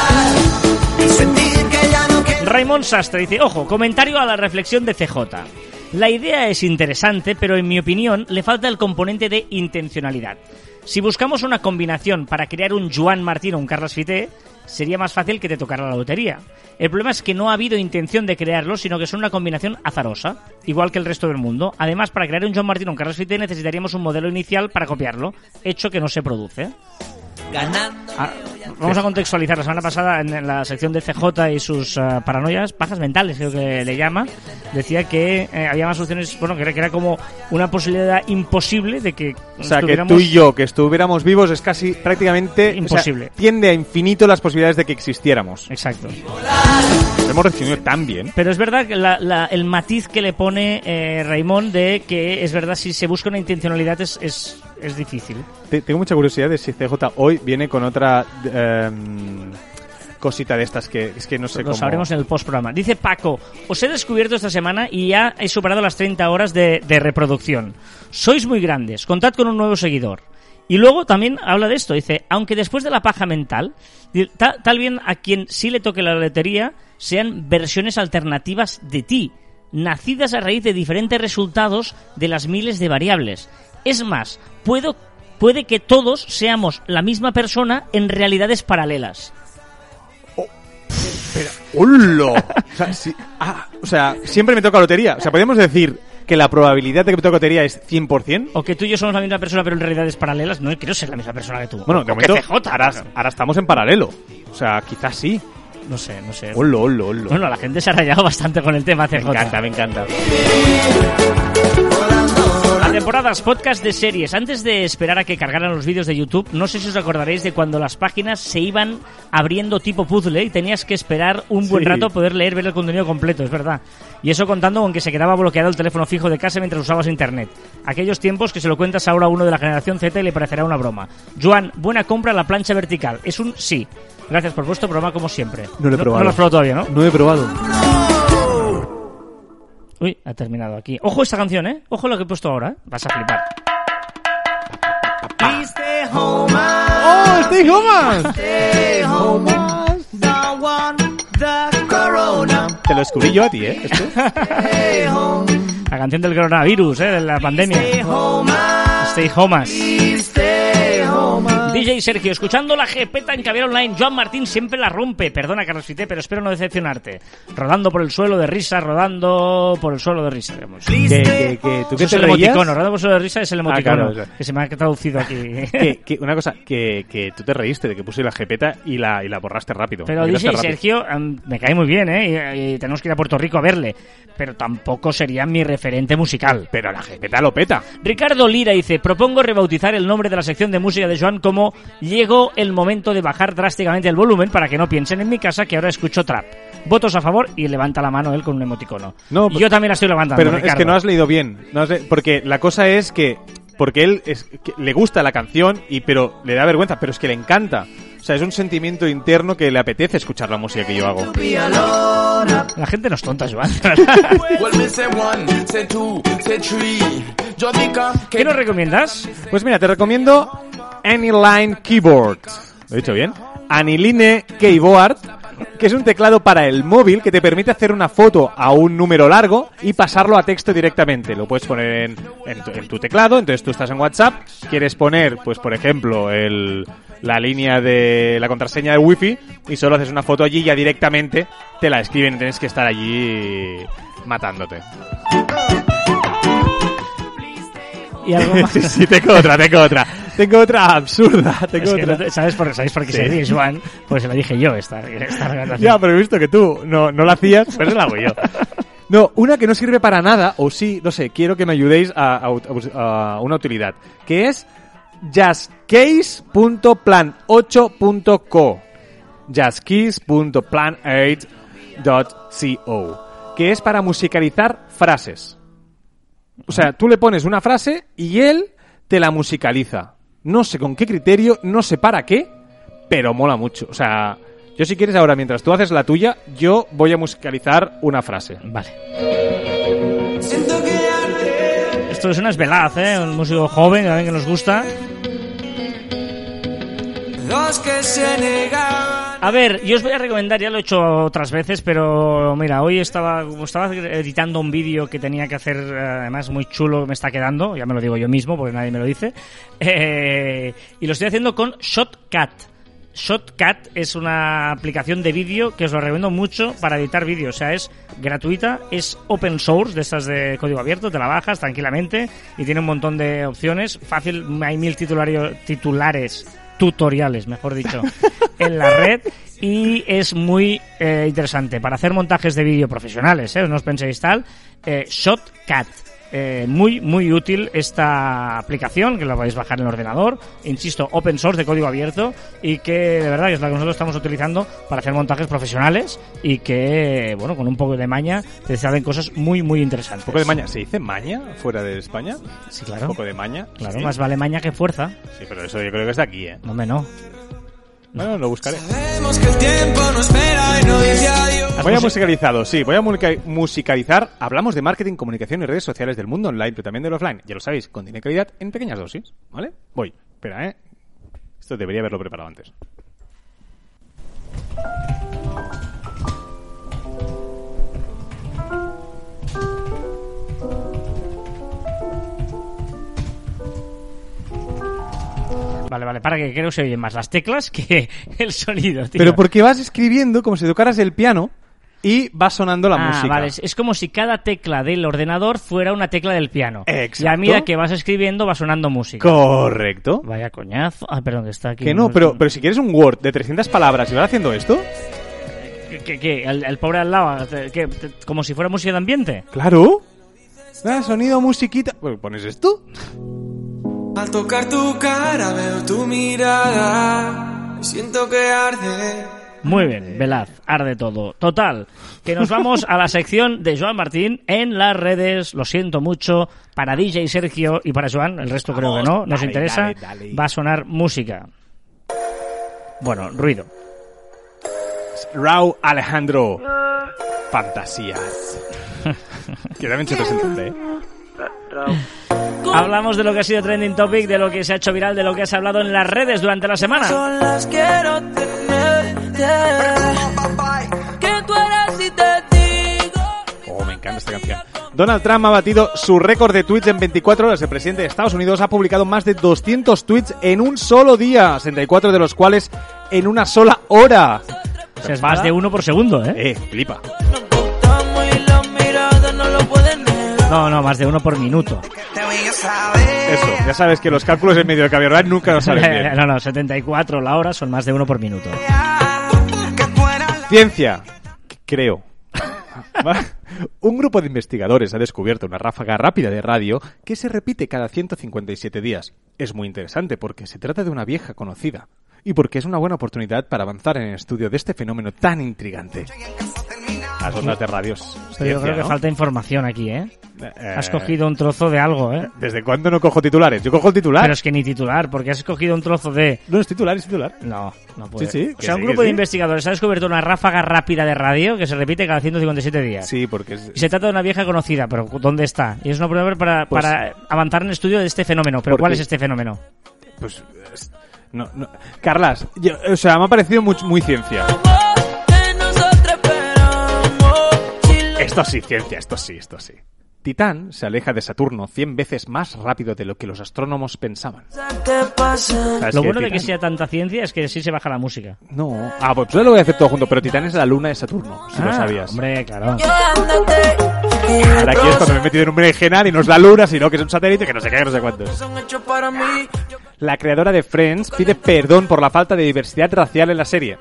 y sentir que ya no. Raymond Sastre dice, ojo, comentario a la reflexión de CJ. La idea es interesante, pero en mi opinión le falta el componente de intencionalidad. Si buscamos una combinación para crear un Joan Martín o un Carlos Fité, sería más fácil que te tocara la lotería. El problema es que no ha habido intención de crearlo, sino que son una combinación azarosa, igual que el resto del mundo. Además, para crear un Joan Martín o un Carlos Fité necesitaríamos un modelo inicial para copiarlo, hecho que no se produce. Ganando. Ah, vamos a contextualizar. La semana pasada, en la sección de CJ y sus ah, paranoias, pajas mentales, creo que le llama, decía que eh, había más opciones, bueno, que era, que era como una posibilidad imposible de que O sea, que tú y yo, que estuviéramos vivos, es casi prácticamente... o sea, Imposible. tiende a infinito las posibilidades de que existiéramos. Exacto. Lo hemos resumido tan bien. Pero es verdad que la- la- el matiz que le pone eh, Raimón de que es verdad, si se busca una intencionalidad es, es, es difícil. Te- Tengo mucha curiosidad de si CJ hoy viene con otra... em, cosita de estas que es que no sé Lo cómo. sabremos en el post-programa. Dice Paco, os he descubierto esta semana y ya he superado las 30 horas de, de reproducción. Sois muy grandes, contad con un nuevo seguidor. Y luego también habla de esto, dice, aunque después de la paja mental, di- ta- tal bien a quien sí le toque la lotería sean versiones alternativas de ti, nacidas a raíz de diferentes resultados de las miles de variables. Es más, puedo, puede que todos seamos la misma persona en realidades paralelas. ¡Hullo! O sea, ah, o sea, siempre me toca lotería. O sea, podemos decir que la probabilidad de que me toque lotería es 100%. O que tú y yo somos la misma persona, pero en realidades paralelas. No quiero ser la misma persona que tú. Bueno, de O que momento, CJ, ahora, pero- ahora estamos en paralelo. O sea, quizás sí. No sé, no sé. ¡Hullo, hullo, hullo! Bueno, la gente se ha rayado bastante con el tema CJ. me encanta, me encanta. Temporadas podcast de series. Antes de esperar a que cargaran los vídeos de YouTube, no sé si os acordaréis de cuando las páginas se iban abriendo tipo puzzle y tenías que esperar un buen Sí. rato a poder leer, ver el contenido completo, es verdad. Y eso contando con que se quedaba bloqueado el teléfono fijo de casa mientras usabas internet. Aquellos tiempos que se lo cuentas ahora a uno de la generación Z y le parecerá una broma. Joan, buena compra la plancha vertical. Es un sí. Gracias por vuestro programa como siempre. No lo he probado. No lo has probado todavía, ¿no? No he probado. Uy, ha terminado aquí. Ojo esta canción, ¿eh? Ojo lo que he puesto ahora, ¿eh? Vas a flipar. Please stay home, ¡Oh, Stay Homas! stay corona. Te lo descubrí yo a ti, ¿eh? Esto. Stay home, La canción del coronavirus, ¿eh? De la pandemia. stay home, Stay homas. stay home. DJ Sergio, escuchando la Gepeta en Caviar Online, Joan Martín siempre la rompe. Perdona, Carlos Fité, pero espero no decepcionarte. Rodando por el suelo de risa, rodando por el suelo de risa. digamos. que, que, que, ¿Tú Eso qué es te el reías? emoticono, rodando por el suelo de risa es el emoticono, claro, o sea. que se me ha traducido aquí. Que, que- una cosa, que, que tú te reíste de que puse la jepeta y la, y la borraste rápido. Pero DJ rápido. Sergio em, me cae muy bien, ¿eh? Y, y tenemos que ir a Puerto Rico a verle. Pero tampoco sería mi referente musical. Pero la jepeta lo peta. Ricardo Lira dice, propongo rebautizar el nombre de la sección de música de Joan como Llegó el momento de bajar drásticamente el volumen para que no piensen en mi casa que ahora escucho trap. Votos a favor y levanta la mano él con un emoticono. No, y yo también la estoy levantando. Pero no- es que no has leído bien. No has le- porque la cosa es que. Porque él es, que le gusta la canción, y pero le da vergüenza, pero es que le encanta. O sea, es un sentimiento interno que le apetece escuchar la música que yo hago. La gente no es tonta, Joan. ¿Qué nos recomiendas? Pues mira, te recomiendo Anyline Keyboard. ¿Lo he dicho bien? Aniline Keyboard, que es un teclado para el móvil que te permite hacer una foto a un número largo y pasarlo a texto directamente. Lo puedes poner en, en tu, en tu teclado, entonces tú estás en WhatsApp, quieres poner, pues por ejemplo, el, la línea de la contraseña de wifi y solo haces una foto allí y ya directamente te la escriben y tienes que estar allí matándote. Y algo más. Sí, sí, tengo otra, tengo otra. Tengo otra absurda, tengo Es que otra. no ¿sabes, por, ¿Sabéis por qué se ríe Joan? Pues se la dije yo esta, esta recomendación. Ya, pero he visto que tú no, no la hacías, pues la hago yo. No, una que no sirve para nada, o sí, no sé, quiero que me ayudéis a, a- a una utilidad, que es jazzcase.plan8.co jazzkeys.plan8.co que es para musicalizar frases. O sea, tú le pones una frase y él te la musicaliza. No sé con qué criterio, no sé para qué, pero mola mucho. O sea, yo si quieres ahora, mientras tú haces la tuya, yo voy a musicalizar una frase. Vale. siento que antes Esto es una esvelaz, ¿eh? Un músico joven también que nos gusta. Los que se negaban. A ver, yo os voy a recomendar, ya lo he hecho otras veces, pero mira, hoy estaba, estaba editando un vídeo que tenía que hacer, eh, además muy chulo, me está quedando, ya me lo digo yo mismo, porque nadie me lo dice, eh, y lo estoy haciendo con Shotcut. Shotcut es una aplicación de vídeo que os lo recomiendo mucho para editar vídeos, o sea, es gratuita, es open source, de estas de código abierto, te la bajas tranquilamente y tiene un montón de opciones, fácil, hay mil titulares tutoriales, mejor dicho, en la red y es muy eh, interesante para hacer montajes de vídeo profesionales, ¿eh? no os penséis tal. Eh, Shotcut, eh, muy muy útil esta aplicación que la podéis bajar en el ordenador, insisto, open source de código abierto y que de verdad es la que nosotros estamos utilizando para hacer montajes profesionales y que bueno con un poco de maña te salen cosas muy muy interesantes. Un poco de maña. ¿Se dice maña fuera de España? Sí, Un claro. poco de maña. Claro, sí. más vale maña que fuerza. Sí, pero eso yo creo que es de aquí, ¿eh? No me no. Bueno, lo buscaré. Sabemos que el tiempo no espera y no dice adiós. Voy a musicalizado, sí, voy a musicalizar. Hablamos de marketing, comunicación y redes sociales del mundo online, pero también del offline. Ya lo sabéis, con dinero calidad en pequeñas dosis, ¿vale? Voy. Espera, ¿eh? Esto debería haberlo preparado antes. Vale, vale, para que creo que se oyen más las teclas que el sonido, tío. Pero porque vas escribiendo como si tocaras el piano y va sonando la Ah, música. vale, es, es como si cada tecla del ordenador fuera una tecla del piano. Exacto. Y a medida que vas escribiendo va sonando música. Correcto. Vaya coñazo. Ah, perdón, que está aquí. Que no, pero, pero si quieres un Word de 300 palabras y vas haciendo esto, ¿Qué, qué? ¿El, el pobre al lado? ¿Qué? ¿Te- ¿Como si fuera música de ambiente? claro. Ah, sonido, musiquita. Pues pones esto. Al tocar tu cara veo tu mirada y siento que arde. Muy bien, velaz, arde todo. Total, que nos vamos a la sección de Joan Martín en las redes, lo siento mucho, para DJ Sergio y para Joan, el resto creo que no, nos dale, interesa, dale, dale. va a sonar música. Bueno, ruido. Raúl Alejandro. Fantasías. que también se presenta, ¿eh? Hablamos de lo que ha sido trending topic, de lo que se ha hecho viral, de lo que has hablado en las redes durante la semana. Solas quiero tenerte. Que tú eres y te digo. Oh, me encanta esta canción. Donald Trump ha batido su récord de tweets en 24 horas. El presidente de Estados Unidos ha publicado más de 200 tweets en un solo día, 64 de los cuales en una sola hora. O sea, es más de uno por segundo, ¿eh? Eh, flipa. No, no, más de uno por minuto. Eso, ya sabes que los cálculos en medio de Caviar nunca lo salen bien. no, no, 74 la hora son más de uno por minuto. Ciencia, creo. Un grupo de investigadores ha descubierto una ráfaga rápida de radio que se repite cada 157 días. Es muy interesante porque se trata de una vieja conocida y porque es una buena oportunidad para avanzar en el estudio de este fenómeno tan intrigante. Las ondas de radios. Pero yo ciencia, creo que ¿no? falta información aquí, ¿eh? Eh, Has cogido un trozo de algo, ¿eh? ¿Desde cuándo no cojo titulares? Yo cojo el titular. Pero es que ni titular, porque has cogido un trozo de... No, es titular, es titular. No, no puede. Sí, sí, O sea, un grupo de investigadores ha descubierto una ráfaga rápida de radio que se repite cada 157 días. Sí, porque es... Y se trata de una vieja conocida, pero ¿dónde está? Y es una prueba para, Pues- para avanzar en el estudio de este fenómeno. ¿Pero cuál es este fenómeno? Pues... es- No, no. Carlas, yo- o sea, me ha parecido muy, muy ciencia. Esto sí, ciencia, esto sí, esto sí. Titán se aleja de Saturno 100 veces más rápido de lo que los astrónomos pensaban. que pasa. ¿Sabes Lo bueno de que sea tanta ciencia es que así se baja la música. No. Ah, pues yo lo voy a hacer todo junto, pero Titán es la luna de Saturno, si lo Ah, sabías. Hombre, claro. Ahora aquí es cuando me he metido en un berenjenal y no es la luna, sino que es un satélite que no sé qué, no sé cuántos. La creadora de Friends pide perdón por la falta de diversidad racial en la serie.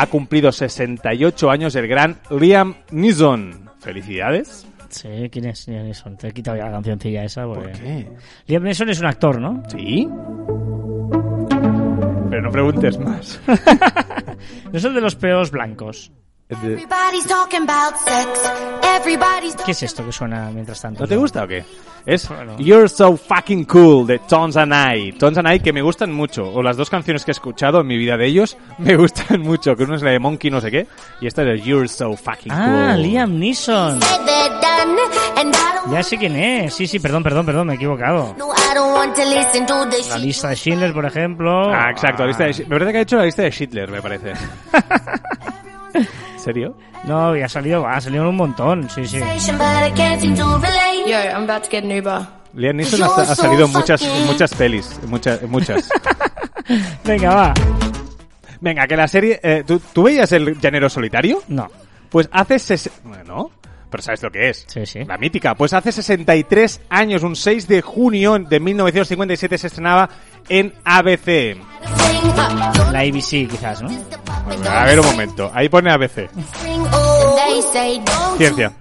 Ha cumplido 68 años el gran Liam Neeson. Felicidades. Sí, ¿quién es Liam Neeson? Te he quitado ya la cancioncilla esa. ¿Por Porque... qué? Liam Neeson es un actor, ¿no? ¿Sí? Pero no preguntes más. No es el de los peos blancos. Es de- Everybody's talking about sex. Everybody's ¿Qué es esto que suena mientras tanto? ¿No te gusta o qué? Es Bueno. You're So Fucking Cool de Tones and I. Tones and I que me gustan mucho. O las dos canciones que he escuchado en mi vida de ellos me gustan mucho. Que uno es la de Monkey no sé qué. Y esta es de You're So Fucking Ah, Cool. Liam Neeson. Ya sé quién es. Sí, sí, perdón, perdón, perdón, me he equivocado. La lista de Schindler, por ejemplo. Ah, exacto. La lista de, Shi- me parece que ha hecho la lista de Schindler, me parece. ¿En serio? No, y ha salido, ha salido un montón, sí, sí. Yo, I'm about to get an Uber. Liam Neeson ha, ha salido en muchas, en muchas pelis. en Muchas, en muchas. Venga, va. Venga, que la serie... eh, ¿tú, tú veías el Llanero Solitario? No. Pues hace... ses- Bueno, pero ¿sabes lo que es? Sí, sí. La mítica. Pues hace 63 años, un 6 de junio de 1957, se estrenaba en ABC. La ABC, quizás, ¿no? A ver un momento. Ahí pone ABC. Ciencia.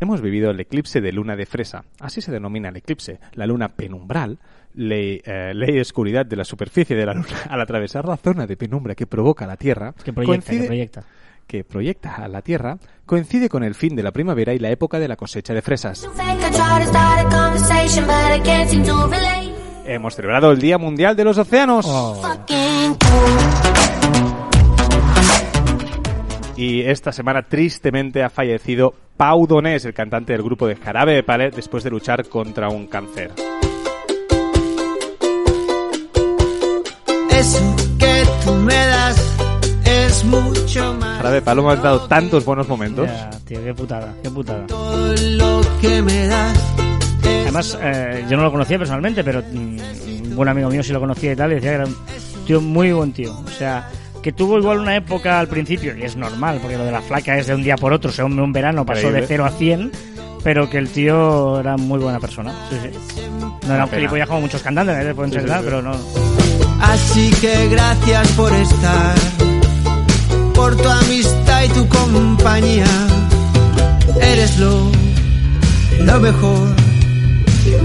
Hemos vivido el eclipse de luna de fresa. Así se denomina el eclipse. La luna penumbral, ley, eh, ley de oscuridad de la superficie de la luna, al atravesar la zona de penumbra que provoca la Tierra, Que proyecta, que coincide- proyecta. que proyecta a la Tierra, coincide con el fin de la primavera y la época de la cosecha de fresas. Hemos celebrado el Día Mundial de los Océanos. Oh. Y esta semana tristemente ha fallecido Pau Donés, el cantante del grupo de Jarabe de Pale, después de luchar contra un cáncer. Eso que tú me das es mucho más. Jarabe de Palo me ha dado tantos buenos momentos. Ya, tío, qué putada, qué putada. Todo lo que me das Además, eh, yo no lo conocía personalmente, pero mm, un buen amigo mío sí lo conocía y tal, y decía que era un tío muy buen tío. O sea, que tuvo igual una época al principio, y es normal, porque lo de la flaca es de un día por otro, o sea, un, un verano pasó de Increíble. 0 a 100, pero que el tío era muy buena persona. Sí, sí. No era un gilipollas como muchos cantantes, ¿eh? pueden ser sí, pero no. Así que gracias por estar, por tu amistad y tu compañía. Eres lo, lo mejor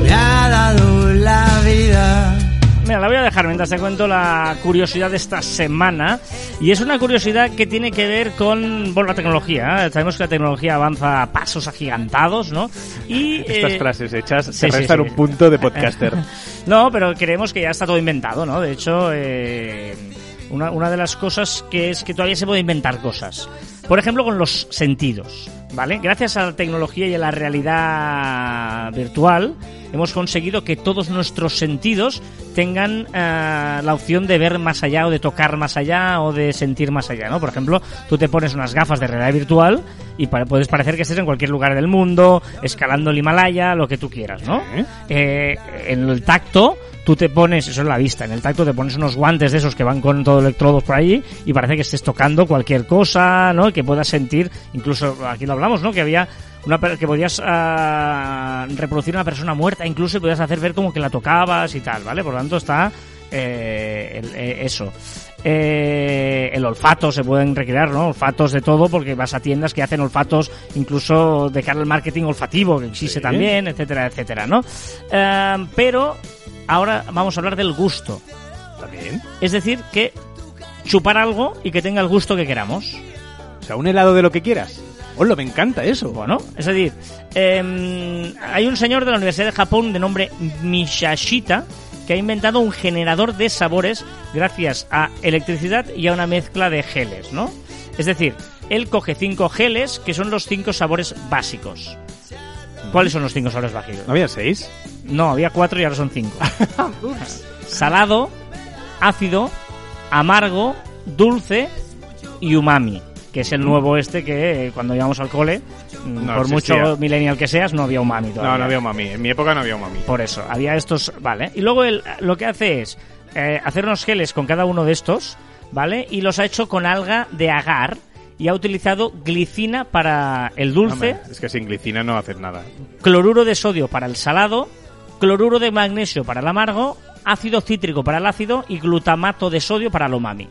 me ha dado la vida. Mira, la voy a dejar mientras te cuento la curiosidad de esta semana. Y es una curiosidad que tiene que ver con bueno, la tecnología. ¿eh? Sabemos que la tecnología avanza a pasos agigantados, ¿no? Y, Estas eh, frases hechas sí, se sí, restan sí. un punto de podcaster. No, pero creemos que ya está todo inventado, ¿no? De hecho, eh, una, una de las cosas que es que todavía se puede inventar cosas. Por ejemplo, con los sentidos, ¿vale? Gracias a la tecnología y a la realidad virtual, hemos conseguido que todos nuestros sentidos tengan eh, la opción de ver más allá o de tocar más allá o de sentir más allá, ¿no? Por ejemplo, tú te pones unas gafas de realidad virtual y pa- puedes parecer que estés en cualquier lugar del mundo, escalando el Himalaya, lo que tú quieras, ¿no? Eh, en el tacto, tú te pones, eso es la vista, en el tacto te pones unos guantes de esos que van con todo electrodos por allí y parece que estés tocando cualquier cosa, ¿no? Que puedas sentir, incluso aquí lo hablamos, ¿no? Que había una que podías ah, reproducir una persona muerta, incluso podías hacer ver como que la tocabas y tal, ¿vale? Por lo tanto está eh, el- eh, eso. Eh, el olfato se pueden recrear, ¿no? Olfatos de todo, porque vas a tiendas que hacen olfatos incluso de cara al marketing olfativo, que existe Sí. también, etcétera, etcétera, ¿no? Eh, pero ahora vamos a hablar del gusto. También. Es decir, que chupar algo y que tenga el gusto que queramos. O sea, un helado de lo que quieras. Hola, me encanta eso. Bueno, es decir, em, hay un señor de la Universidad de Japón de nombre Mishashita que ha inventado un generador de sabores gracias a electricidad y a una mezcla de geles, ¿no? Es decir, él coge cinco geles que son los cinco sabores básicos. ¿Cuáles son los cinco sabores básicos? ¿No había seis? No, había cuatro y ahora son cinco. Salado, ácido, amargo, dulce y umami, que es el nuevo este que eh, cuando íbamos al cole, No por existía. mucho millennial que seas, no había umami todavía. No, no había mami. En mi época no había mami. Por eso, había estos, ¿vale? Y luego él lo que hace es eh, hacer unos geles con cada uno de estos, ¿vale? Y los ha hecho con alga de agar y ha utilizado glicina para el dulce, es que sin glicina no haces nada. cloruro de sodio para el salado, cloruro de magnesio para el amargo, ácido cítrico para el ácido y glutamato de sodio para el umami.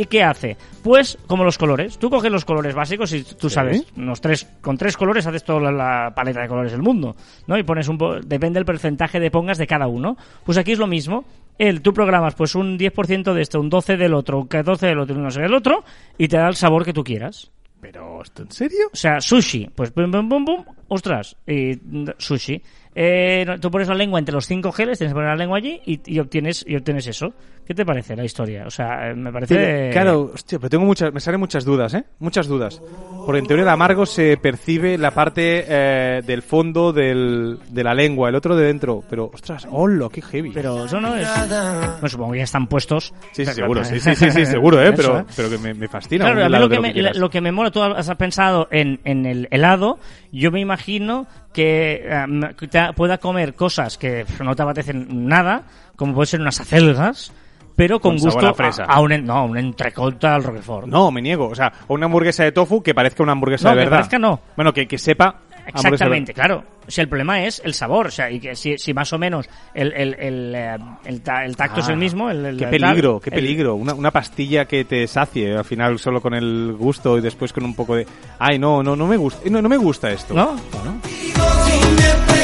¿Y qué hace? Pues como los colores. Tú coges los colores básicos y tú Sí. sabes, los tres, con tres colores haces toda la, paleta de colores del mundo, ¿no? Y pones un po- depende del porcentaje de pongas de cada uno. Pues aquí es lo mismo. Él, tú programas pues un 10% de este, un 12 del otro, un 14 del otro, y no sé del otro, y te da el sabor que tú quieras. Pero, ¿esto en serio? O sea, sushi, pues pum, pum, pum, pum, ostras, y mm, sushi. Eh, tú pones la lengua entre los cinco geles, tienes que poner la lengua allí y, y obtienes y obtienes eso. ¿Qué te parece la historia? O sea, eh, me parece... Pero, Claro, hostia, pero tengo muchas, me salen muchas dudas, ¿eh? Muchas dudas. Porque en teoría de amargo se percibe la parte eh, del fondo del, de la lengua, el otro de dentro. Pero, ostras, hola, qué heavy. Pero eso no es... Bueno, supongo que ya están puestos... sí, sí, seguro, sí, sí, sí, sí, seguro, ¿eh? Pero, ¿eh? pero que me, me fascina. Claro, a mí lo que, me, lo que me mola, tú has pensado en, en el helado, yo me imagino que eh, que pueda comer cosas que no te apetecen nada, como puede ser unas acelgas, pero con, Con sabor gusto a fresa. a, un, no, un entrecot al roquefort. No, me niego. O sea, una hamburguesa de tofu que parezca una hamburguesa No, de que verdad. parezca no. Bueno, que, que sepa. Exactamente, claro. O sea, el problema es el sabor, o sea, y que si, si más o menos el, el, el, eh, el ta- el tacto es el Ah, mismo, Qué el- peligro, qué el- peligro. Una, una pastilla que te sacie al final solo con el gusto y después con un poco de. Ay, no, no, no me gusta. No, no me gusta esto. ¿No? Bueno.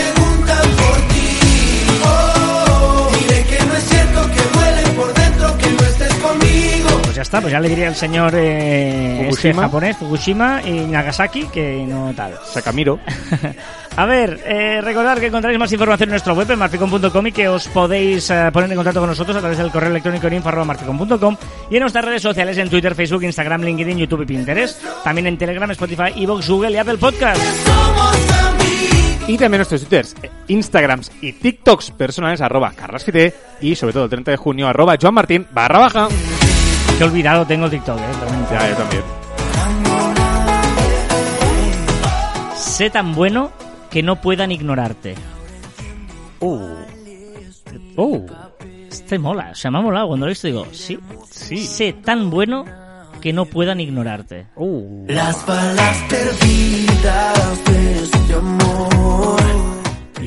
Pues ya está, pues ya le diría al señor eh, este Fukushima. japonés, Fukushima y Nagasaki, que no tal. Sacamiro. A ver, eh, recordad que encontráis más información en nuestra web en marficom.com y que os podéis eh, poner en contacto con nosotros a través del correo electrónico en info.marficom.com y en nuestras redes sociales en Twitter, Facebook, Instagram, LinkedIn, YouTube y Pinterest. También en Telegram, Spotify, Evox, Google y Apple Podcast. Y también nuestros twitters, eh, instagrams y tiktoks personales arroba carlasfite y sobre todo el 30 de junio arroba joanmartin barra baja. Qué olvidado tengo TikTok, eh. también. Ya, yo también. Sé tan bueno que no puedan ignorarte. Oh. Oh. Este mola, o sea, me ha molado cuando lo he visto digo, sí, Sí. sé tan bueno que no puedan ignorarte. Oh. Las balas perdidas de este amor.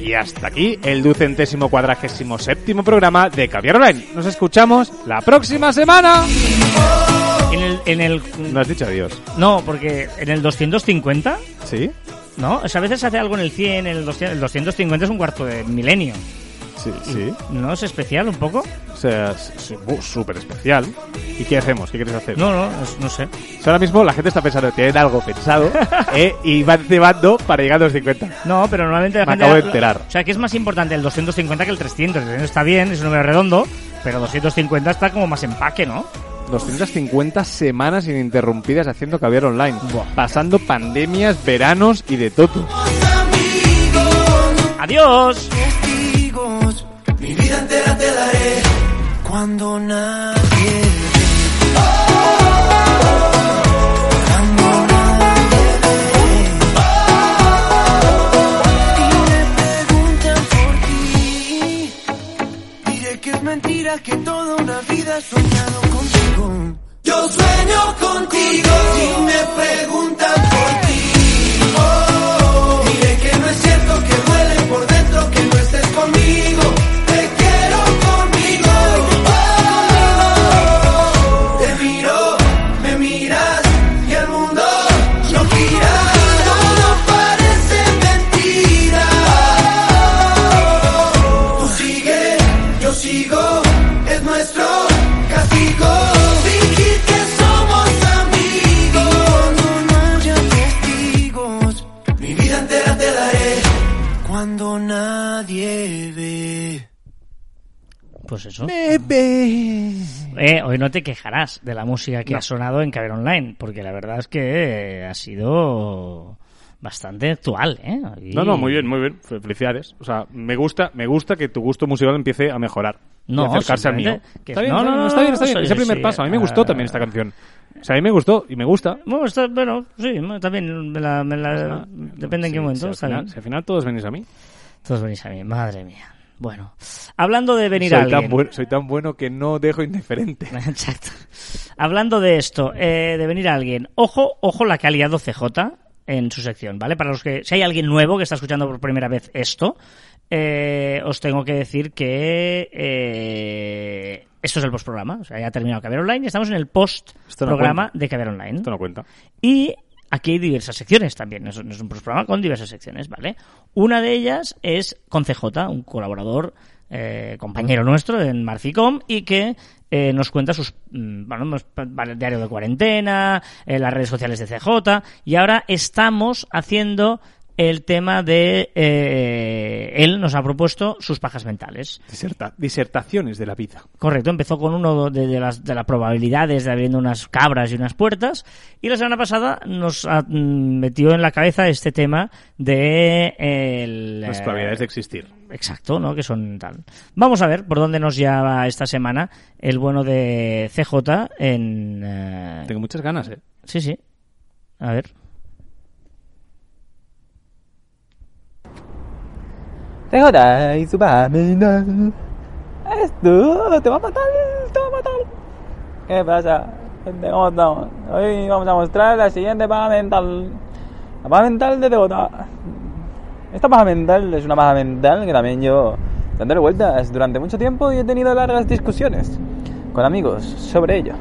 Y hasta aquí el ducentésimo cuadragésimo séptimo programa de Caviar Online. Nos escuchamos la próxima semana. En el, en el, No has dicho adiós. no, porque en el 250, ¿Sí? ¿no? O sea, a veces se hace algo en el 100, en el 200, el 250 es un cuarto de milenio. Sí, sí. ¿No es especial un poco? O sea, súper especial. ¿Y qué hacemos? ¿Qué quieres hacer? No, no, no sé. O sea, ahora mismo la gente está pensando, tienen algo pensado eh, y van cebando para llegar a los 50. No, pero normalmente la Me gente... acabo de enterar. O sea, que es más importante el 250 que el 300. El 300 está bien, es un número redondo, pero 250 está como más empaque, ¿no? 250 semanas ininterrumpidas haciendo caviar online. Buah. Pasando pandemias, veranos y de todo. ¡Adiós! Vida entera te daré cuando nadie ve. Cuando nadie ve. Y me preguntan por ti. Diré que es mentira que toda una vida he soñado contigo. Yo sueño contigo. Si me preguntan Eh, hoy no te quejarás de la música que ha sonado en Caber Online, porque la verdad es que eh, ha sido bastante actual, ¿eh? Y- No, no, muy bien, muy bien. Fe- Felicidades. O sea, me gusta, me gusta que tu gusto musical empiece a mejorar. No, y acercarse al mío. que- está bien, no, está no, bien, no, está bien, está bien. soy- Es el primer sí, paso. A mí me gustó ah. también esta canción. O sea, a mí me gustó y me gusta. Bueno, está, bueno, sí, también me la, me la- depende en qué Sí, momento. Si al, final, si al final todos venís a mí. Todos venís a mí, madre mía. Bueno, hablando de venir soy, a tan alguien. bueno, soy tan bueno que no dejo indiferente. Exacto. Hablando de esto, eh, de venir a alguien, ojo, ojo la que ha liado CJ en su sección, ¿vale? Para los que, si hay alguien nuevo que está escuchando por primera vez esto, eh, os tengo que decir que eh, esto es el postprograma, o sea, ya ha terminado Caber Online y estamos en el no post-programa de Caber Online. Esto no cuenta. Y aquí hay diversas secciones también, es, un programa con diversas secciones, ¿vale? Una de ellas es con CJ, un colaborador, eh, compañero nuestro en Marficom y que eh, nos cuenta sus, mm, bueno, diario de cuarentena, eh, las redes sociales de CJ y ahora estamos haciendo el tema de, eh, él nos ha propuesto sus pajas mentales. Diserta- disertaciones de la vida. Correcto, empezó con uno de, de las, de las probabilidades de abriendo unas cabras y unas puertas y la semana pasada nos ha- mm, metió en la cabeza este tema de el, Las probabilidades de existir. Exacto, ¿no? Que son tal. Vamos a ver por dónde nos lleva esta semana el bueno de CJ en... eh, Tengo muchas ganas, ¿eh? Sí, sí. A ver. Su pamina. Esto te va a matar, te va a matar. ¿Qué pasa? ¿cómo estamos? Hoy vamos a mostrar la siguiente paja mental. La paja mental de CJ. Esta paja mental es una paja mental que también yo dándole vueltas durante mucho tiempo y he tenido largas discusiones con amigos sobre ello.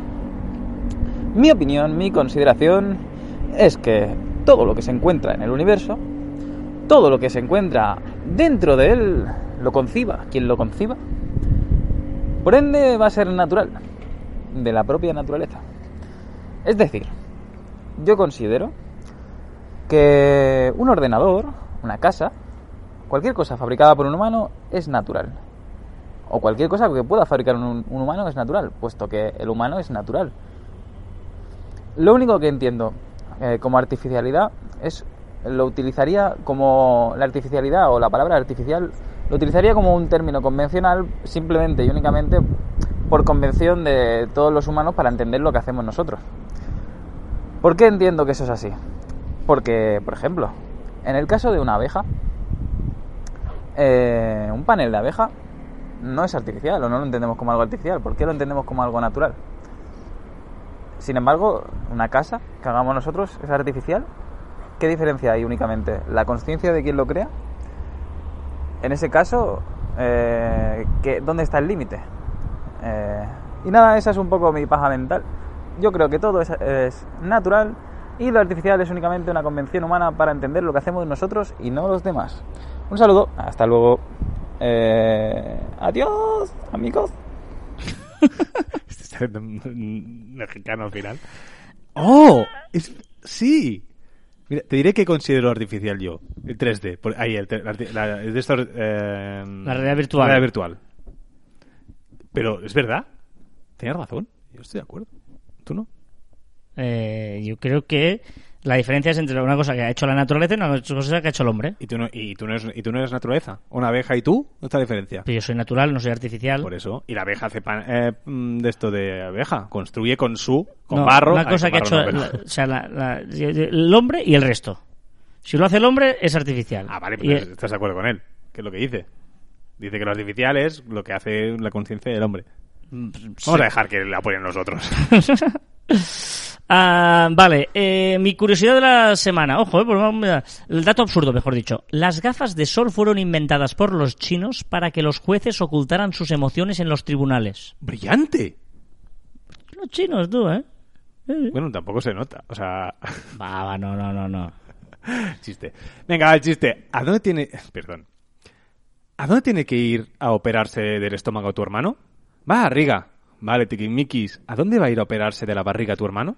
Mi opinión, mi consideración es que todo lo que se encuentra en el universo todo lo que se encuentra dentro de él lo conciba quien lo conciba. Por ende va a ser natural. de la propia naturaleza. Es decir, yo considero que un ordenador, una casa, cualquier cosa fabricada por un humano es natural. O cualquier cosa que pueda fabricar un, humano es natural, puesto que el humano es natural. Lo único que entiendo eh, como artificialidad es lo utilizaría como la artificialidad o la palabra artificial lo utilizaría como un término convencional simplemente y únicamente por convención de todos los humanos para entender lo que hacemos nosotros. ¿Por qué entiendo que eso es así? Porque, por ejemplo, en el caso de una abeja, eh, un panel de abeja no es artificial o no lo entendemos como algo artificial. ¿Por qué lo entendemos como algo natural? Sin embargo, una casa que hagamos nosotros es artificial. ¿Qué diferencia hay únicamente? ¿La conciencia de quien lo crea? En ese caso, eh, ¿qué- ¿dónde está el límite? Eh, y nada, esa es un poco mi paja mental. Yo creo que todo es, natural y lo artificial es únicamente una convención humana para entender lo que hacemos nosotros y no los demás. Un saludo, hasta luego. Eh, adiós, amigos. Este es mexicano al final. ¡Oh! Sí. Mira, te diré que considero artificial yo. El 3D. por- ahí, el, la la- es de estos, eh, La realidad virtual. la realidad virtual. Pero es verdad. Tienes razón. Yo estoy de acuerdo. ¿Tú no? Eh, yo creo que la diferencia es entre una cosa que ha hecho la naturaleza y una cosa que ha hecho el hombre. ¿Y tú no, y tú no, eres, y tú no eres naturaleza? ¿Una abeja y tú? ¿No está la diferencia? Pero yo soy natural, no soy artificial. Por eso. Y la abeja hace pan, eh, mm, de esto de abeja. Construye con su, con No, barro. Una cosa que ha hecho la- o sea, la- la- el hombre y el resto. Si lo hace el hombre, es artificial. Ah, vale, Y- pero estás de acuerdo con él. ¿Qué es lo que dice? Dice que lo artificial es lo que hace la conciencia del hombre. Vamos a dejar que la apoyen los otros. Ah, vale, eh, mi curiosidad de la semana. Ojo, eh, pues el dato absurdo, mejor dicho. Las gafas de sol fueron inventadas por los chinos para que los jueces ocultaran sus emociones en los tribunales. ¡Brillante! Los chinos, tú, ¿eh? Eh. Bueno, tampoco se nota. O sea, Va, va, no, no, no, no. chiste. Venga, el chiste. ¿A dónde tiene... Perdón. ¿A dónde tiene que ir a operarse del estómago tu hermano? Va a Riga. Vale, tiquismiquis. ¿A dónde va a ir a operarse de la barriga tu hermano?